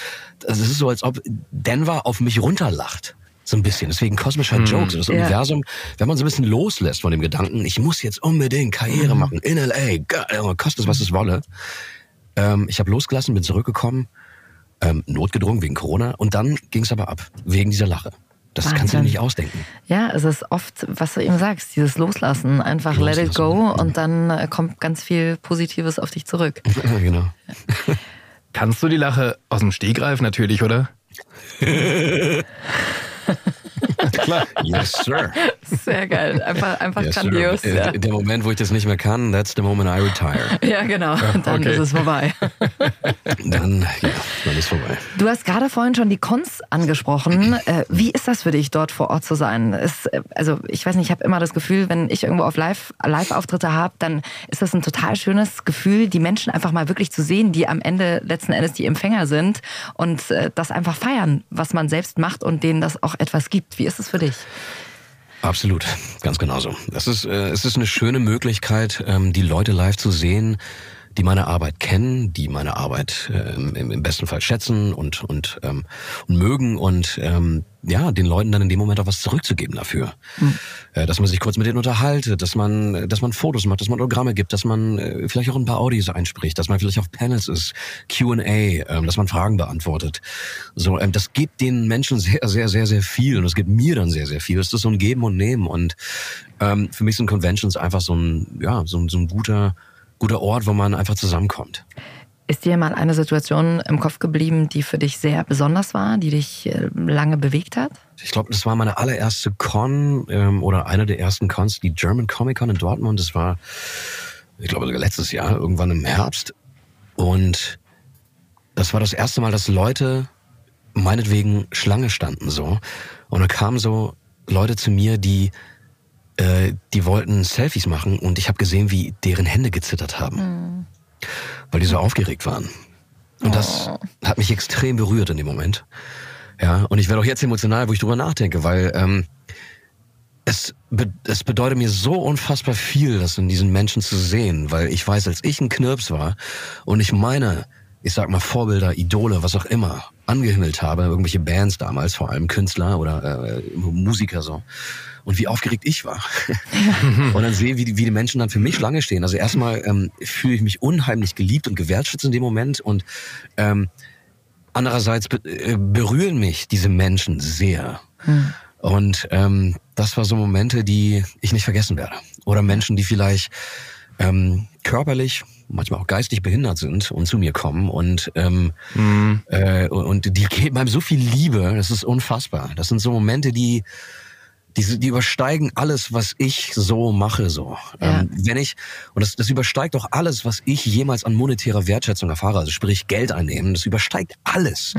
es ist so, als ob Denver auf mich runterlacht. So ein bisschen. Deswegen kosmischer Joke. So das Ja. Universum, wenn man so ein bisschen loslässt von dem Gedanken, ich muss jetzt unbedingt Karriere machen in L.A., geil, kostet es, was es wolle. Ähm, ich habe losgelassen, bin zurückgekommen, ähm, notgedrungen wegen Corona. Und dann ging es aber ab, wegen dieser Lache. Das kannst du dir Wahnsinn. nicht ausdenken. Ja, es ist oft, was du eben sagst, dieses Loslassen, einfach let it go und dann äh, kommt ganz viel Positives auf dich zurück. [LAUGHS] Ja, genau. Kannst du die Lache aus dem Stegreif natürlich, oder? [LAUGHS] Yes, sir. Sehr geil, einfach, einfach Yes, grandios. sir. Ja. Äh, Der Moment, wo ich das nicht mehr kann, that's the moment I retire. [LAUGHS] ja, genau, dann okay. ist es vorbei. [LAUGHS] Dann, ja, dann ist vorbei. Du hast gerade vorhin schon die Cons angesprochen. Äh, Wie ist das für dich, dort vor Ort zu sein? Ist, äh, also ich weiß nicht, ich habe immer das Gefühl, wenn ich irgendwo auf Live- Live-Auftritte habe, dann ist das ein total schönes Gefühl, die Menschen einfach mal wirklich zu sehen, die am Ende letzten Endes die Empfänger sind und äh, das einfach feiern, was man selbst macht und denen das auch etwas gibt. Wie ist es für für dich. Absolut, ganz genauso. Es ist, äh, es ist eine schöne Möglichkeit, ähm, die Leute live zu sehen, die meine Arbeit kennen, die meine Arbeit äh, im, im besten Fall schätzen und und, ähm, und mögen und ähm, ja, den Leuten dann in dem Moment auch was zurückzugeben dafür. Mhm. Äh, dass man sich kurz mit denen unterhaltet, dass man, dass man Fotos macht, dass man Autogramme gibt, dass man äh, vielleicht auch ein paar Audios einspricht, dass man vielleicht auf Panels ist, Q&A, ähm, dass man Fragen beantwortet. So, ähm, das gibt den Menschen sehr, sehr, sehr, sehr viel und es gibt mir dann sehr, sehr viel. Es ist so ein Geben und Nehmen und ähm, für mich sind Conventions einfach so ein, ja, so, ein- so ein guter, guter Ort, wo man einfach zusammenkommt. Ist dir mal eine Situation im Kopf geblieben, die für dich sehr besonders war, die dich äh, lange bewegt hat? Ich glaube, das war meine allererste Con ähm, oder eine der ersten Cons, die German Comic Con in Dortmund. Das war, ich glaube, sogar letztes Jahr, irgendwann im Herbst. Und das war das erste Mal, dass Leute meinetwegen Schlange standen so. Und da kamen so Leute zu mir, die äh, die wollten Selfies machen und ich habe gesehen, wie deren Hände gezittert haben, weil die so aufgeregt waren. Und das hat mich extrem berührt in dem Moment. Ja, und ich werde auch jetzt emotional, wo ich drüber nachdenke, weil ähm, es, be es bedeutet mir so unfassbar viel, das in diesen Menschen zu sehen, weil ich weiß, als ich ein Knirps war und ich meine, ich sag mal Vorbilder, Idole, was auch immer, angehimmelt habe, irgendwelche Bands damals, vor allem Künstler oder äh, Musiker so. Und wie aufgeregt ich war. [LAUGHS] und dann [LAUGHS] sehe, wie die, wie die Menschen dann für mich Schlange stehen. Also erstmal ähm, fühle ich mich unheimlich geliebt und gewertschätzt in dem Moment und ähm, andererseits be äh, berühren mich diese Menschen sehr. Und ähm, das war so Momente, die ich nicht vergessen werde. Oder Menschen, die vielleicht ähm, körperlich, manchmal auch geistig behindert sind und zu mir kommen und ähm, äh, und die geben einem so viel Liebe, das ist unfassbar. Das sind so Momente, die die, die übersteigen alles, was ich so mache, so. Ja. Ähm, wenn ich, und das, das übersteigt auch alles, was ich jemals an monetärer Wertschätzung erfahre, also sprich Geld einnehmen, das übersteigt alles.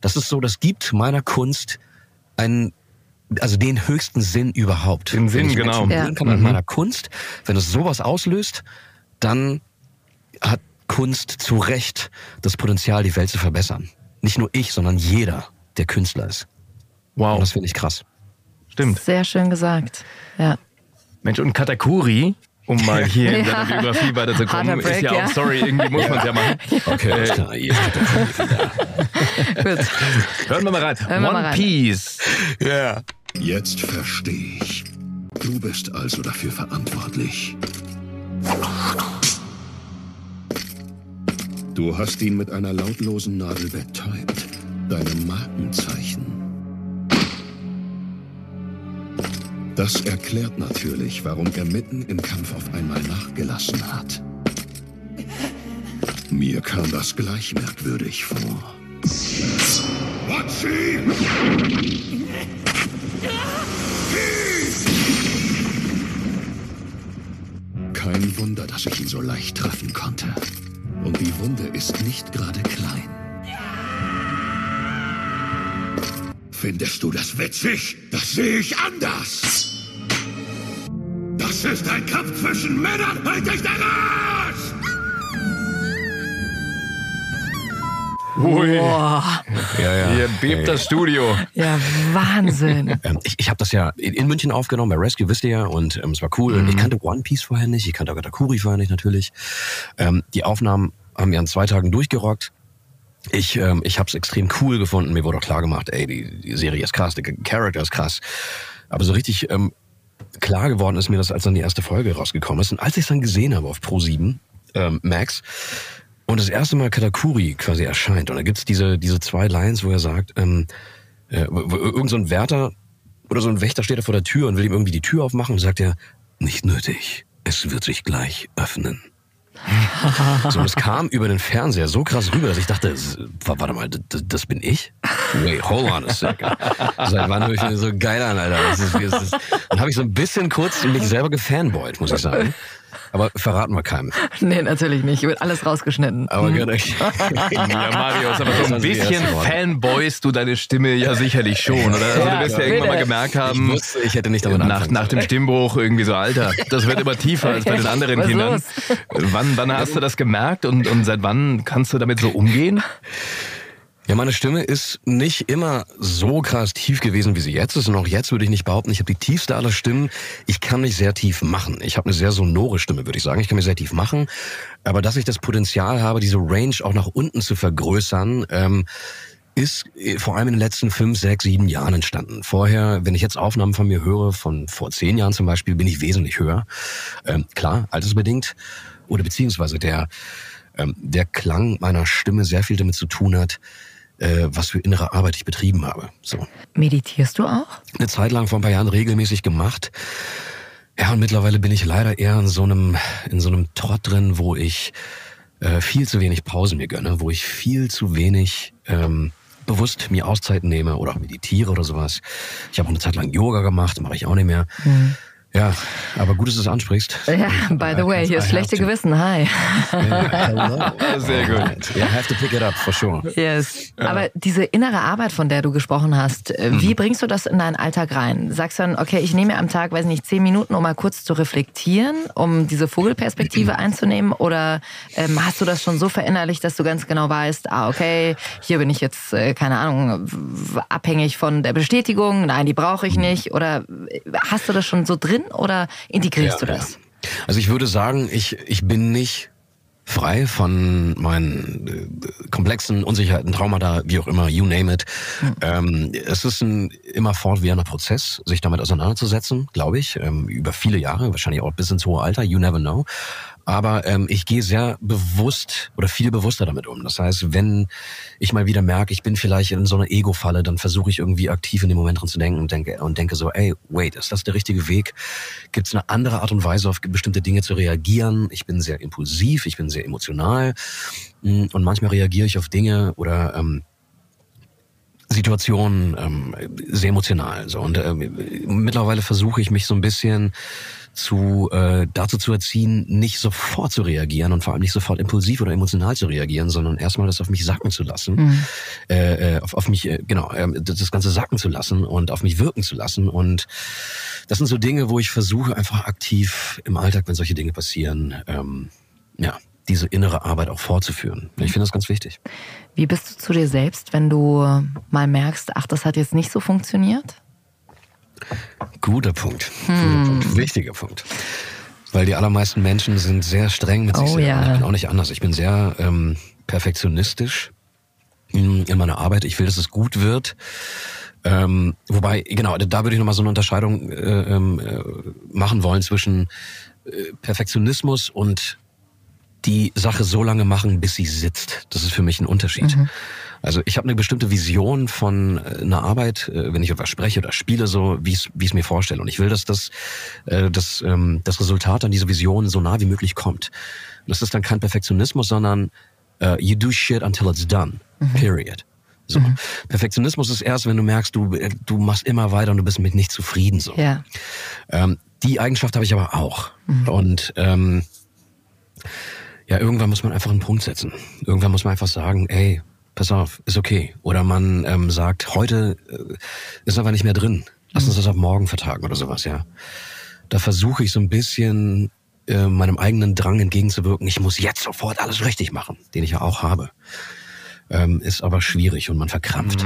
Das ist so, das gibt meiner Kunst einen, also den höchsten Sinn überhaupt. Den Sinn, wenn ich genau. Menschen Ja. kann mit meiner Kunst, wenn es sowas auslöst, dann hat Kunst zu Recht das Potenzial, die Welt zu verbessern. Nicht nur ich, sondern jeder, der Künstler ist. Und Wow, das finde ich krass. Stimmt. Sehr schön gesagt. Ja. Mensch, und Katakuri, um mal hier in [LAUGHS] Ja. deiner Biografie weiterzukommen, Break, ist ja, ja. auch, sorry, irgendwie muss man es ja machen. Okay, alles klar. Ihr [LAUGHS] Gut. Hören wir mal rein. Hören wir One mal rein. Piece. Ja. Jetzt verstehe ich. Du bist also dafür verantwortlich. Du hast ihn mit einer lautlosen Nadel betäubt. Deinem Markenzeichen. Das erklärt natürlich, warum er mitten im Kampf auf einmal nachgelassen hat. Mir kam das gleich merkwürdig vor. Watsi! Kein Wunder, dass ich ihn so leicht treffen konnte. Und die Wunde ist nicht gerade klein. Findest du das witzig? Das sehe ich anders. Das ist ein Kampf zwischen Männern. Halt dich da raus! Ui, Boah. Ja, ja. hier bebt das Studio. Ja, Wahnsinn. [LAUGHS] Ähm, ich ich habe das ja in, in München aufgenommen, bei Rescue, wisst ihr ja, und ähm, es war cool. Ich kannte One Piece vorher nicht, ich kannte Katakuri vorher nicht natürlich. Ähm, die Aufnahmen haben wir an zwei Tagen durchgerockt. Ich, ähm, ich habe es extrem cool gefunden. Mir wurde auch klar gemacht, ey, die, die Serie ist krass, der Charakter ist krass. Aber so richtig ähm, klar geworden ist mir das, als dann die erste Folge rausgekommen ist. Und als ich es dann gesehen habe auf Pro7 ähm, Max und das erste Mal Katakuri quasi erscheint, und da gibt's diese, diese zwei Lines, wo er sagt, ähm, äh, wo irgend so ein Wärter oder so ein Wächter steht da vor der Tür und will ihm irgendwie die Tür aufmachen und sagt er, nicht nötig, es wird sich gleich öffnen. [LAUGHS] so, es kam über den Fernseher so krass rüber, dass ich dachte, warte mal, das, das bin ich? Wait, hold on a second. Seit wann höre ich mir so geil an, Alter? Das ist, das ist, dann habe ich so ein bisschen kurz mich selber gefanboyt, muss ich sagen. Aber verraten wir keinem. [LAUGHS] Nee, natürlich nicht. Wird alles rausgeschnitten. Aber gerne. [LAUGHS] Ja, Marius, aber so ein bisschen. Fanboyst du deine Stimme ja sicherlich schon, oder? Also Ja, du wirst ja irgendwann mal gemerkt Ich haben, wusste, ich hätte nicht damit nach, anfangen nach dem. Stimmbruch irgendwie so, Alter, das wird immer tiefer als bei den [LAUGHS] anderen Kindern. los? Wann, wann hast du das gemerkt und, und seit wann kannst du damit so umgehen? Ja, meine Stimme ist nicht immer so krass tief gewesen, wie sie jetzt ist. Und auch jetzt würde ich nicht behaupten, ich habe die tiefste aller Stimmen. Ich kann mich sehr tief machen. Ich habe eine sehr sonore Stimme, würde ich sagen. Ich kann mich sehr tief machen. Aber dass ich das Potenzial habe, diese Range auch nach unten zu vergrößern, ähm, ist äh, vor allem in den letzten fünf, sechs, sieben Jahren entstanden. Vorher, wenn ich jetzt Aufnahmen von mir höre, von vor zehn Jahren zum Beispiel, bin ich wesentlich höher. Ähm, klar, altersbedingt. Oder beziehungsweise der, ähm, der Klang meiner Stimme sehr viel damit zu tun hat, äh, was für innere Arbeit ich betrieben habe. So. Meditierst du auch? Eine Zeit lang vor ein paar Jahren regelmäßig gemacht. Ja, und mittlerweile bin ich leider eher in so einem, in so einem Trott drin, wo ich äh, viel zu wenig Pausen mir gönne, wo ich viel zu wenig ähm, bewusst mir Auszeiten nehme oder auch meditiere oder sowas. Ich habe auch eine Zeit lang Yoga gemacht, mache ich auch nicht mehr. Mhm. Ja, aber gut, dass du es ansprichst. Ja, by the way, hier ist schlechte Gewissen. Hi. Sehr gut. Yeah, have to pick it up, for sure. Yes. Aber diese innere Arbeit, von der du gesprochen hast, äh, wie bringst du das in deinen Alltag rein? Sagst du dann, okay, ich nehme am Tag, weiß nicht, zehn Minuten, um mal kurz zu reflektieren, um diese Vogelperspektive einzunehmen? Oder ähm, hast du das schon so verinnerlicht, dass du ganz genau weißt, ah, okay, hier bin ich jetzt, äh, keine Ahnung, abhängig von der Bestätigung, nein, die brauche ich nicht? Oder äh, hast du das schon so drin oder integrierst Ja, du das? Also ich würde sagen, ich, ich bin nicht frei von meinen äh, komplexen Unsicherheiten, Traumata, wie auch immer, you name it. Ähm, es ist ein immer fortwährender Prozess, sich damit auseinanderzusetzen, glaube ich, ähm, über viele Jahre, wahrscheinlich auch bis ins hohe Alter, you never know. Aber ähm, ich gehe sehr bewusst oder viel bewusster damit um. Das heißt, wenn ich mal wieder merke, ich bin vielleicht in so einer Ego-Falle, dann versuche ich irgendwie aktiv in dem Moment dran zu denken und denke, und denke so, ey, wait, ist das der richtige Weg? Gibt es eine andere Art und Weise, auf bestimmte Dinge zu reagieren? Ich bin sehr impulsiv, ich bin sehr emotional mm, und manchmal reagiere ich auf Dinge oder ähm, Situationen ähm, sehr emotional. So. Und ähm, mittlerweile versuche ich mich so ein bisschen zu äh, dazu zu erziehen, nicht sofort zu reagieren und vor allem nicht sofort impulsiv oder emotional zu reagieren, sondern erstmal das auf mich sacken zu lassen, Mhm. äh, auf, auf mich äh, genau äh, das das Ganze sacken zu lassen und auf mich wirken zu lassen. Und das sind so Dinge, wo ich versuche einfach aktiv im Alltag, wenn solche Dinge passieren, ähm, ja diese innere Arbeit auch fortzuführen. Ich finde das ganz wichtig. Wie bist du zu dir selbst, wenn du mal merkst, ach, das hat jetzt nicht so funktioniert? Guter Punkt. Guter Hm. Punkt. Wichtiger Punkt. Weil die allermeisten Menschen sind sehr streng mit sich Oh, selber. ja. Und Ich bin auch nicht anders. Ich bin sehr ähm, perfektionistisch in, in meiner Arbeit. Ich will, dass es gut wird. Ähm, wobei, genau, da würde ich nochmal so eine Unterscheidung äh, ähm, äh, machen wollen zwischen äh, Perfektionismus und die Sache so lange machen, bis sie sitzt. Das ist für mich ein Unterschied. Also ich habe eine bestimmte Vision von äh, einer Arbeit, äh, wenn ich etwas spreche oder spiele, so wie ich es mir vorstelle. Und ich will, dass das, äh, das, ähm, das Resultat an diese Vision so nah wie möglich kommt. Und das ist dann kein Perfektionismus, sondern äh, you do shit until it's done. Period. So. Perfektionismus ist erst, wenn du merkst, du, du machst immer weiter und du bist mit nicht zufrieden. So. Ja. Ähm, die Eigenschaft habe ich aber auch. Und ähm, ja, irgendwann muss man einfach einen Punkt setzen. Irgendwann muss man einfach sagen, ey, pass auf, ist okay. Oder man ähm, sagt, heute äh, ist aber nicht mehr drin. Lass uns das auf morgen vertagen oder sowas, ja. Da versuche ich so ein bisschen äh, meinem eigenen Drang entgegenzuwirken. Ich muss jetzt sofort alles richtig machen, den ich ja auch habe. Ähm, ist aber schwierig und man verkrampft.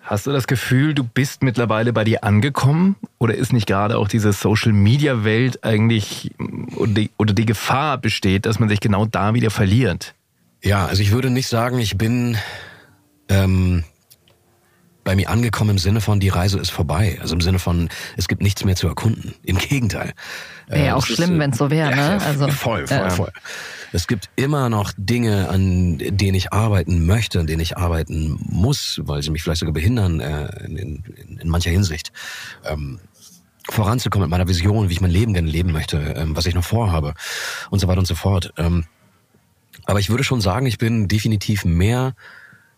Hast du das Gefühl, du bist mittlerweile bei dir angekommen? Oder ist nicht gerade auch diese Social-Media-Welt eigentlich oder die, oder die Gefahr besteht, dass man sich genau da wieder verliert? Ja, also ich würde nicht sagen, ich bin ähm, bei mir angekommen im Sinne von, die Reise ist vorbei. Also im Sinne von, es gibt nichts mehr zu erkunden. Im Gegenteil. Wäre ja Äh, auch schlimm, wenn es so wäre, ja, ne? Also, [LAUGHS] voll, voll, ja. voll. Es gibt immer noch Dinge, an denen ich arbeiten möchte, an denen ich arbeiten muss, weil sie mich vielleicht sogar behindern äh, in, in, in mancher Hinsicht. Ähm, voranzukommen mit meiner Vision, wie ich mein Leben gerne leben möchte, ähm, was ich noch vorhabe und so weiter und so fort. Ähm, aber ich würde schon sagen, ich bin definitiv mehr,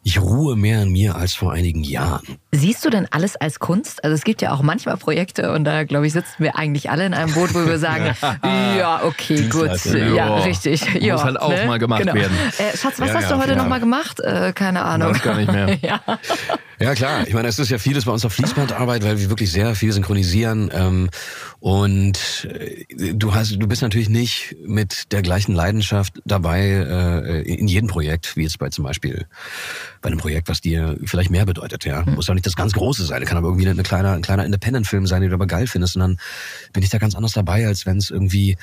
ich ruhe mehr in mir als vor einigen Jahren. Siehst du denn alles als Kunst? Also es gibt ja auch manchmal Projekte und da glaube ich sitzen wir eigentlich alle in einem Boot, wo wir sagen, [LAUGHS] ja, okay, gut, ja, ja. richtig. Muss ja, halt auch mal gemacht werden. Äh, Schatz, was Ja, hast ja, du heute ja. noch mal gemacht? Äh, keine Ahnung. Weiß gar nicht mehr. [LAUGHS] ja. Ja klar, ich meine, es ist ja vieles bei uns auf Fließbandarbeit, weil wir wirklich sehr viel synchronisieren ähm, und äh, du hast, du bist natürlich nicht mit der gleichen Leidenschaft dabei äh, in jedem Projekt, wie jetzt bei zum Beispiel bei einem Projekt, was dir vielleicht mehr bedeutet. Ja, Hm. muss auch nicht das ganz Große sein, kann aber irgendwie eine kleine, ein kleiner Independent-Film sein, den du aber geil findest, und dann bin ich da ganz anders dabei, als wenn es irgendwie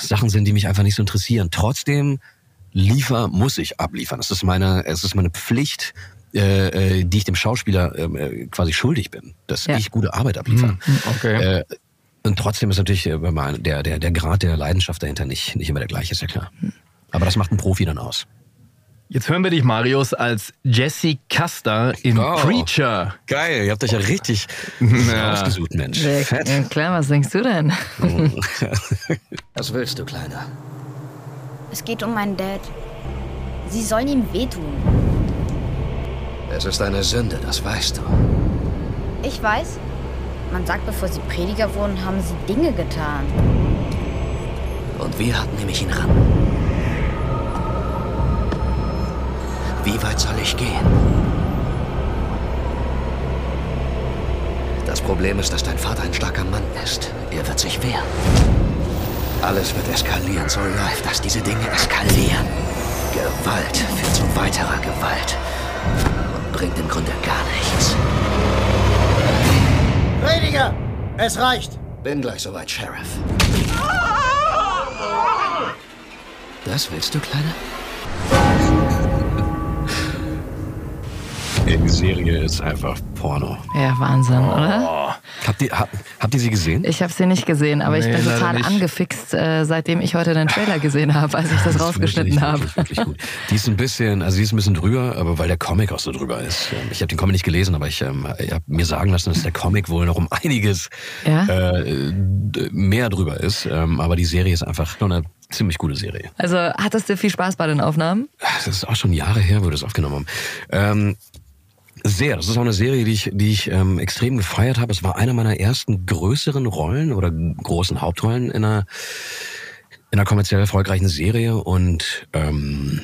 Sachen sind, die mich einfach nicht so interessieren. Trotzdem liefer muss ich abliefern. Das ist meine, es ist meine Pflicht, äh, äh, die ich dem Schauspieler ähm, äh, quasi schuldig bin, dass Ja. ich gute Arbeit abliefere. Okay. Äh, und trotzdem ist natürlich äh, der, der, der Grad der Leidenschaft dahinter nicht, nicht immer der gleiche, ist ja klar. Aber das macht ein Profi dann aus. Jetzt hören wir dich, Marius, als Jesse Custer in Oh. Preacher. Geil, ihr habt euch ja richtig [LAUGHS] Ja. ausgesucht, Mensch. Fett. ja, klar, was denkst du denn? [LAUGHS] Was willst du, Kleiner? Es geht um meinen Dad. Sie sollen ihm wehtun. Es ist eine Sünde, das weißt du. Ich weiß. Man sagt, bevor sie Prediger wurden, haben sie Dinge getan. Und wir hatten nämlich ihn ran. Wie weit soll ich gehen? Das Problem ist, dass dein Vater ein starker Mann ist. Er wird sich wehren. Alles wird eskalieren. So läuft das. Diese Dinge eskalieren. Gewalt führt zu weiterer Gewalt. Und bringt im Grunde gar nichts. Prediger! Es reicht! Bin gleich soweit, Sheriff. Das willst du, Kleiner? Die Serie ist einfach Porno. Ja, Wahnsinn, oder? Habt ihr, habt, habt ihr sie gesehen? Ich habe sie nicht gesehen, aber ich Nee, bin leider total nicht. angefixt, äh, seitdem ich heute den Trailer gesehen habe, als ich das ist rausgeschnitten habe. Wirklich, wirklich gut. Die ist ein bisschen, also die ist ein bisschen drüber, aber weil der Comic auch so drüber ist. Ähm, Ich habe den Comic nicht gelesen, aber ich, ähm, ich habe mir sagen lassen, dass der Comic wohl noch um [LAUGHS] einiges Ja? äh, mehr drüber ist. Ähm, aber die Serie ist einfach noch eine ziemlich gute Serie. Also hattest du viel Spaß bei den Aufnahmen? Das ist auch schon Jahre her, wo wir das aufgenommen haben. Ähm, sehr. Das ist auch eine Serie, die ich, die ich ähm, extrem gefeiert habe. Es war einer meiner ersten größeren Rollen oder großen Hauptrollen in einer, in einer kommerziell erfolgreichen Serie. Und ähm,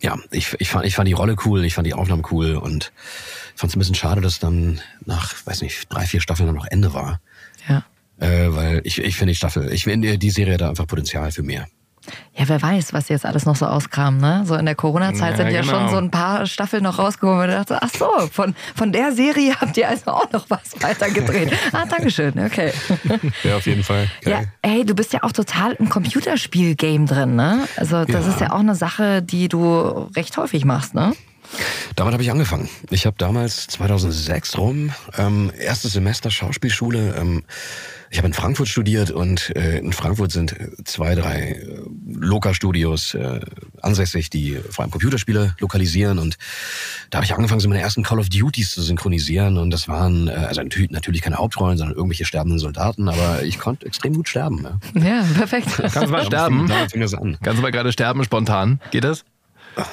ja, ich, ich, fand, ich fand die Rolle cool, ich fand die Aufnahmen cool und fand es ein bisschen schade, dass dann nach, weiß nicht, drei, vier Staffeln dann noch Ende war. Ja. Äh, weil ich, ich finde die Staffel, ich finde die Serie hat da einfach Potenzial für mehr. Ja, wer weiß, was jetzt alles noch so auskram, ne? So in der Corona-Zeit Ja, sind ja genau. schon so ein paar Staffeln noch rausgekommen und ich dachte, ach so, von, von der Serie habt ihr also auch noch was weitergedreht. [LAUGHS] ah, Dankeschön, okay. Ja, auf jeden Fall. Ja, hey, du bist ja auch total im Computerspiel-Game drin, ne? Also das Ja. ist ja auch eine Sache, die du recht häufig machst, ne? Damit habe ich angefangen. Ich habe damals 2006 rum ähm, erstes Semester Schauspielschule. Ähm, ich habe in Frankfurt studiert und äh, in Frankfurt sind äh, zwei, drei äh, Loka-Studios äh, ansässig, die vor allem Computerspiele lokalisieren. Und da habe ich angefangen, so meine ersten Call of Duties zu synchronisieren. Und das waren äh, also natürlich, natürlich keine Hauptrollen, sondern irgendwelche sterbenden Soldaten. Aber ich konnte extrem gut sterben. Ja. Ja, perfekt. [LAUGHS] Kannst du mal sterben? Da fing das an. Kannst du mal gerade sterben spontan? Geht das? [LAUGHS]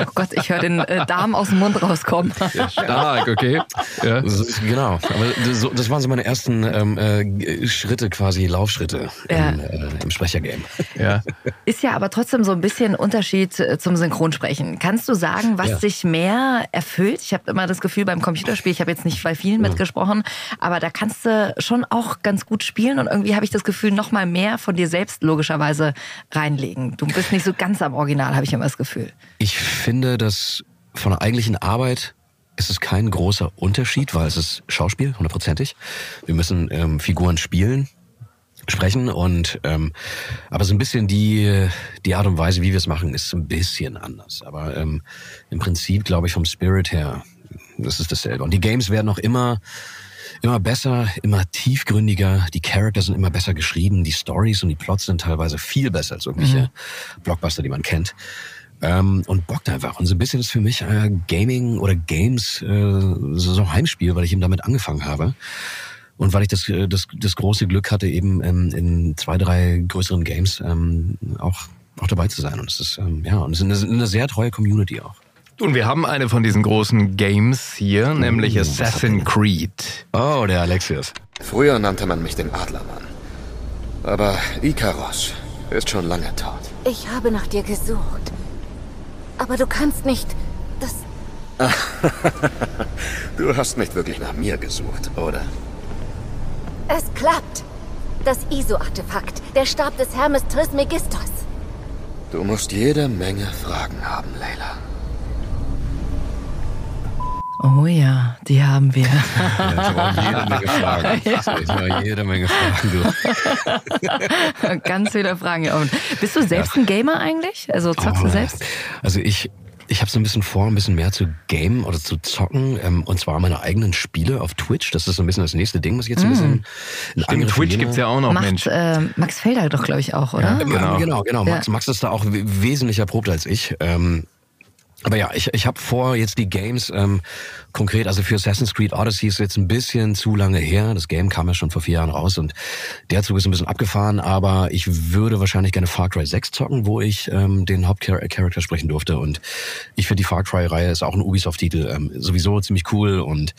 Oh Gott, ich höre den äh, Darm aus dem Mund rauskommen. Stark, okay. Ja. So, genau. Aber so, das waren so meine ersten ähm, äh, Schritte, quasi Laufschritte Ja. im, äh, im Sprechergame. ja. Ist ja aber trotzdem so ein bisschen Unterschied äh, zum Synchronsprechen. Kannst du sagen, was Ja. dich mehr erfüllt? Ich habe immer das Gefühl beim Computerspiel, ich habe jetzt nicht bei vielen mitgesprochen, aber da kannst du schon auch ganz gut spielen und irgendwie habe ich das Gefühl, noch mal mehr von dir selbst logischerweise reinlegen. Du bist nicht so ganz am Original, habe ich immer das Gefühl. Ich finde, dass von der eigentlichen Arbeit ist es kein großer Unterschied, weil es ist Schauspiel, hundertprozentig. Wir müssen ähm, Figuren spielen, sprechen und ähm, aber so ein bisschen die die Art und Weise, wie wir es machen, ist ein bisschen anders. Aber ähm, im Prinzip glaube ich vom Spirit her, das ist dasselbe. Und die Games werden auch immer immer besser, immer tiefgründiger. Die Charakter sind immer besser geschrieben. Die Stories und die Plots sind teilweise viel besser als irgendwelche Blockbuster, die man kennt. Ähm, und bockt einfach. Und so ein bisschen ist für mich äh, Gaming oder Games äh, so Heimspiel, weil ich eben damit angefangen habe. Und weil ich das, äh, das, das große Glück hatte, eben ähm, in zwei, drei größeren Games ähm, auch, auch dabei zu sein. Und es ist, ähm, ja, und es ist eine, eine sehr treue Community auch. Und wir haben eine von diesen großen Games hier, nämlich Assassin's Creed. Oh, der Alexius. Früher nannte man mich den Adlermann. Aber Ikaros ist schon lange tot. Ich habe nach dir gesucht. Aber du kannst nicht. Das. [LAUGHS] du hast nicht wirklich nach mir gesucht, oder? Es klappt. Das ISO-Artefakt. Der Stab des Hermes Trismegistos. Du musst jede Menge Fragen haben, Leila. Oh ja, die haben wir. [LAUGHS] Ja, ich habe auch jede Menge [LAUGHS] Fragen. Ja. Ich habe jede Menge Fragen. Du. [LAUGHS] Ganz viele Fragen. oben. Bist du selbst ein Gamer eigentlich? Also zockst du Oh, selbst? Also ich, ich habe so ein bisschen vor, ein bisschen mehr zu gamen oder zu zocken. Ähm, und zwar meine eigenen Spiele auf Twitch. Das ist so ein bisschen das nächste Ding, was ich jetzt ein Mm. bisschen in Stimmt, Twitch nehme. gibt's ja auch noch, Macht Mensch. äh, Max Felder doch, glaube ich, auch, oder? Ja, genau, genau. genau. Ja. Max, Max ist da auch we- wesentlich erprobter als ich. Ähm, aber ja, ich, ich habe vor, jetzt die Games ähm, konkret, also für Assassin's Creed Odyssey ist jetzt ein bisschen zu lange her. Das Game kam ja schon vor vier Jahren raus und der Zug ist ein bisschen abgefahren, aber ich würde wahrscheinlich gerne Far Cry 6 zocken, wo ich ähm, den Hauptcharakter sprechen durfte. Und ich finde die Far Cry-Reihe ist auch ein Ubisoft-Titel ähm, sowieso ziemlich cool und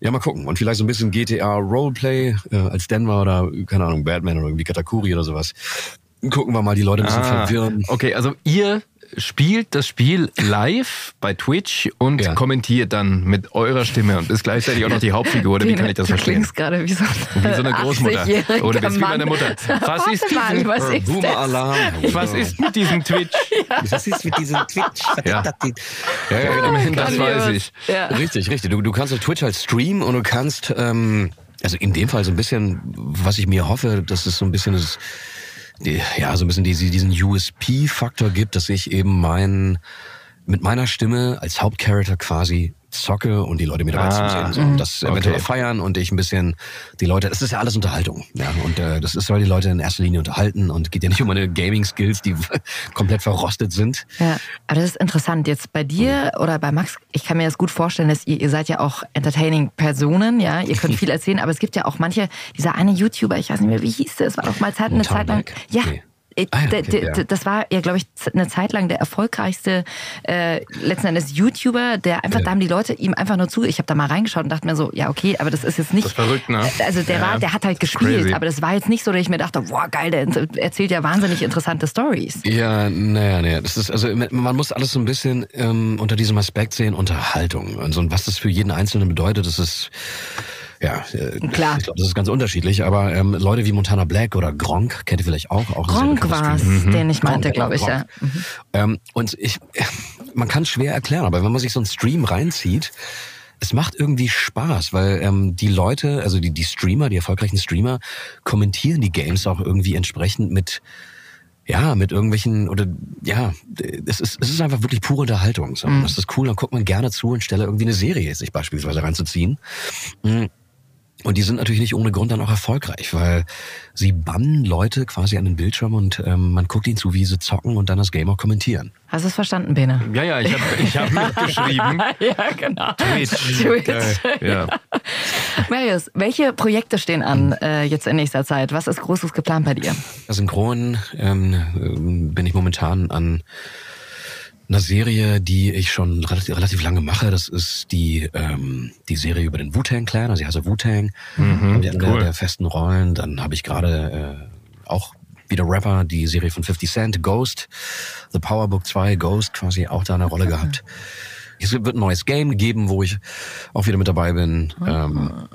ja, mal gucken. Und vielleicht so ein bisschen GTA Roleplay äh, als Denver oder, keine Ahnung, Batman oder irgendwie Katakuri oder sowas. Gucken wir mal die Leute ein bisschen Ah, verwirren. Okay, also ihr spielt das Spiel live bei Twitch und kommentiert dann mit eurer Stimme und ist gleichzeitig auch noch die Hauptfigur, oder wie kann ich das du verstehen? klingst gerade wie so Wie so eine Großmutter. 80-jähriger Oder wie Mann. meine Mutter. Was ist diesen was ist das? Boomer-Alarm. Was ist mit diesem Twitch? Was ist mit diesem Twitch? Ja. Ja, ja, genau. Immerhin, das weiß ich. Ja. Richtig, richtig. Du, du kannst auf Twitch halt streamen und du kannst, ähm, also in dem Fall so ein bisschen, was ich mir hoffe, dass es so ein bisschen das, ja, so ein bisschen diese, diesen USP-Faktor gibt, dass ich eben mein, mit meiner Stimme als Hauptcharakter quasi zocke und die Leute mir dabei Ah, zusehen so, mhm. und das eventuell Okay. feiern und ich ein bisschen die Leute, es ist ja alles Unterhaltung, ja und äh, das ist, soll die Leute in erster Linie unterhalten und geht ja nicht um meine Gaming-Skills, die [LAUGHS] komplett verrostet sind. Ja, aber das ist interessant. Jetzt bei dir oder bei Max, ich kann mir das gut vorstellen, dass ihr, ihr seid ja auch Entertaining-Personen, ja. Ihr könnt viel [LAUGHS] erzählen, aber es gibt ja auch manche, dieser eine YouTuber, ich weiß nicht mehr, wie hieß der, es war doch mal Zeit, eine Zeit lang. Ja. Nee. Äh, Ah okay, d- ja. d- Das war ja, glaube ich, eine Zeit lang der erfolgreichste äh, letzten Endes YouTuber, der einfach, Ja. da haben die Leute ihm einfach nur zu. Ich habe da mal reingeschaut und dachte mir so, ja, okay, aber das ist jetzt nicht. Das ist verrückt, ne? Also der Ja, war, der hat halt gespielt, crazy. aber das war jetzt nicht so, dass ich mir dachte, boah, geil, der erzählt ja wahnsinnig interessante Stories. Ja, naja, naja. Das ist, also man muss alles so ein bisschen ähm, unter diesem Aspekt sehen, Unterhaltung. Und, so, und was das für jeden Einzelnen bedeutet, das ist. Ja, äh, Klar. ich glaube, das ist ganz unterschiedlich, aber ähm, Leute wie Montana Black oder Gronk, kennt ihr vielleicht auch. auch Gronk war es, Streamer. den ich meinte, Gronk, glaube ich, Gronk. ja. Mhm. Ähm, und ich, [LAUGHS] man kann es schwer erklären, aber wenn man sich so einen Stream reinzieht, es macht irgendwie Spaß, weil ähm, die Leute, also die, die Streamer, die erfolgreichen Streamer, kommentieren die Games auch irgendwie entsprechend mit, ja, mit irgendwelchen, oder ja, es ist, es ist einfach wirklich pure Unterhaltung. So. Mhm. Das ist cool, dann guckt man gerne zu und stelle irgendwie eine Serie sich beispielsweise reinzuziehen. Mhm. Und die sind natürlich nicht ohne Grund dann auch erfolgreich, weil sie bannen Leute quasi an den Bildschirm und ähm, man guckt ihnen zu, wie sie zocken und dann das Game auch kommentieren. Hast du es verstanden, Bene? Ja, ja, ich habe ich hab [LAUGHS] mitgeschrieben. ja, genau. Twitch. Twitch. Ja. [LAUGHS] Marius, welche Projekte stehen an äh, jetzt in nächster Zeit? Was ist Großes geplant bei dir? Synchron ähm, ähm, bin ich momentan an einer Serie, die ich schon relativ, relativ lange mache. Das ist die ähm, die Serie über den Wu-Tang Clan. Also sie heißt Wu-Tang. Mhm, die cool. der, der festen Rollen. Dann habe ich gerade äh, auch wieder Rapper, die Serie von 50 Cent, Ghost, The Power Book 2, Ghost quasi auch da eine Rolle gehabt. Es wird ein neues Game geben, wo ich auch wieder mit dabei bin. Ähm,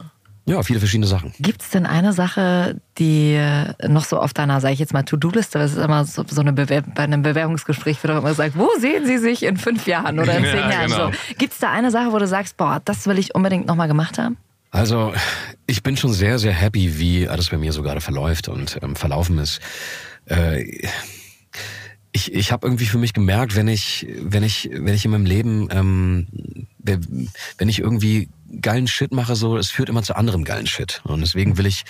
ja, viele verschiedene Sachen. Gibt es denn eine Sache, die äh, noch so auf deiner, sag ich jetzt mal, To-Do-Liste, das ist immer so, so eine Bewer bei einem Bewerbungsgespräch wird auch immer gesagt, wo sehen Sie sich in fünf Jahren oder in Ja, zehn Jahren? genau. So. Gibt es da eine Sache, wo du sagst, boah, das will ich unbedingt nochmal gemacht haben? Also, ich bin schon sehr, sehr happy, wie alles bei mir so gerade verläuft und ähm, verlaufen ist. Äh, ich ich habe irgendwie für mich gemerkt, wenn ich, wenn ich, wenn ich in meinem Leben, ähm, wenn ich irgendwie geilen Shit mache, so, es führt immer zu anderem geilen Shit. Und deswegen will ich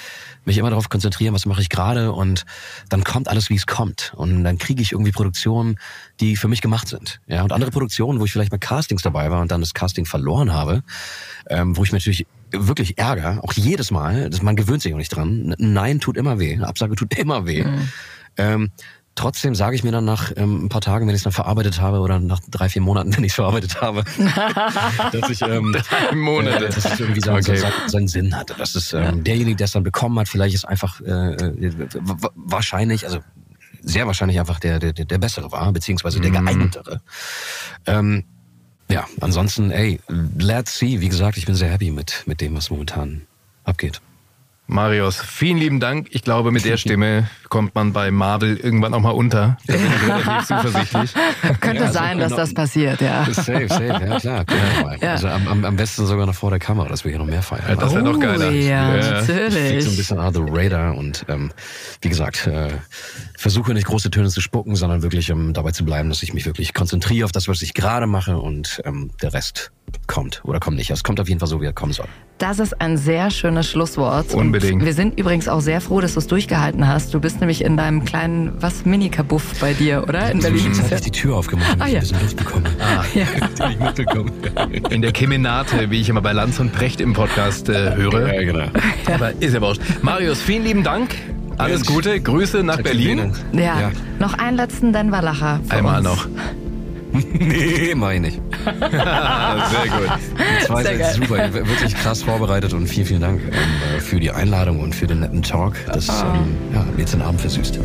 mich immer darauf konzentrieren, was mache ich gerade und dann kommt alles, wie es kommt. Und dann kriege ich irgendwie Produktionen, die für mich gemacht sind. Ja, und andere Produktionen, wo ich vielleicht bei Castings dabei war und dann das Casting verloren habe, ähm, wo ich mich natürlich wirklich ärger, auch jedes Mal, das, man gewöhnt sich auch nicht dran. Ein Nein tut immer weh, eine Absage tut immer weh. Ähm, trotzdem sage ich mir dann nach ähm, ein paar Tagen, wenn ich es dann verarbeitet habe oder nach drei, vier Monaten, [LAUGHS] wenn ich es verarbeitet habe, [LAUGHS] dass ich ähm, Drei Monate. äh, dass es irgendwie so, Okay. so, seinen Sinn hatte. Dass es ähm, derjenige, der es dann bekommen hat, vielleicht ist einfach äh, äh, wa- wahrscheinlich, also sehr wahrscheinlich einfach der, der, der bessere war, beziehungsweise der Mhm. geeignetere. Ähm, ja, ansonsten, ey, let's see. Wie gesagt, ich bin sehr happy mit, mit dem, was momentan abgeht. Marius, vielen lieben Dank. Ich glaube, mit der [LAUGHS] Stimme kommt man bei Marvel irgendwann auch mal unter. Da bin ich relativ [LAUGHS] zuversichtlich. Könnte Ja, sein, so dass noch- das passiert, ja. Safe, safe, ja klar. klar. [LAUGHS] Ja. Also am, am, besten sogar noch vor der Kamera, dass wir hier noch mehr feiern. Ja, das wäre doch Oh, geiler. ja, Ich flieg natürlich. so ein bisschen under the radar und ähm, wie gesagt, äh, versuche nicht große Töne zu spucken, sondern wirklich ähm, dabei zu bleiben, dass ich mich wirklich konzentriere auf das, was ich gerade mache und ähm, der Rest kommt oder kommt nicht. Es kommt auf jeden Fall so, wie er kommen soll. Das ist ein sehr schönes Schlusswort. Unbedingt. Und wir sind übrigens auch sehr froh, dass du es durchgehalten hast. Du bist nämlich in deinem kleinen, was, Mini-Kabuff bei dir, oder? In Berlin. Jetzt habe ich die Tür aufgemacht, damit Ah, ich ja. ein bisschen Luft bekomme. Ah, [LAUGHS] Ja. [LAUGHS] ich mitbekommen. in der Kemenate, wie ich immer bei Lanz und Precht im Podcast äh, höre. Ja, genau. [LAUGHS] Aber ist ja wurscht. Marius, vielen lieben Dank. Alles. Gute. Grüße nach Berlin. Ja. Ja. noch einen letzten Denver-Lacher. Einmal uns. noch. [LAUGHS] nee, mach ich nicht. Ah, [LAUGHS] sehr gut. Sehr sind geil. super, ihr- wirklich krass vorbereitet und vielen, vielen Dank ähm, für die Einladung und für den netten Talk. Das ähm, ja, hat mir jetzt den Abend versüßt.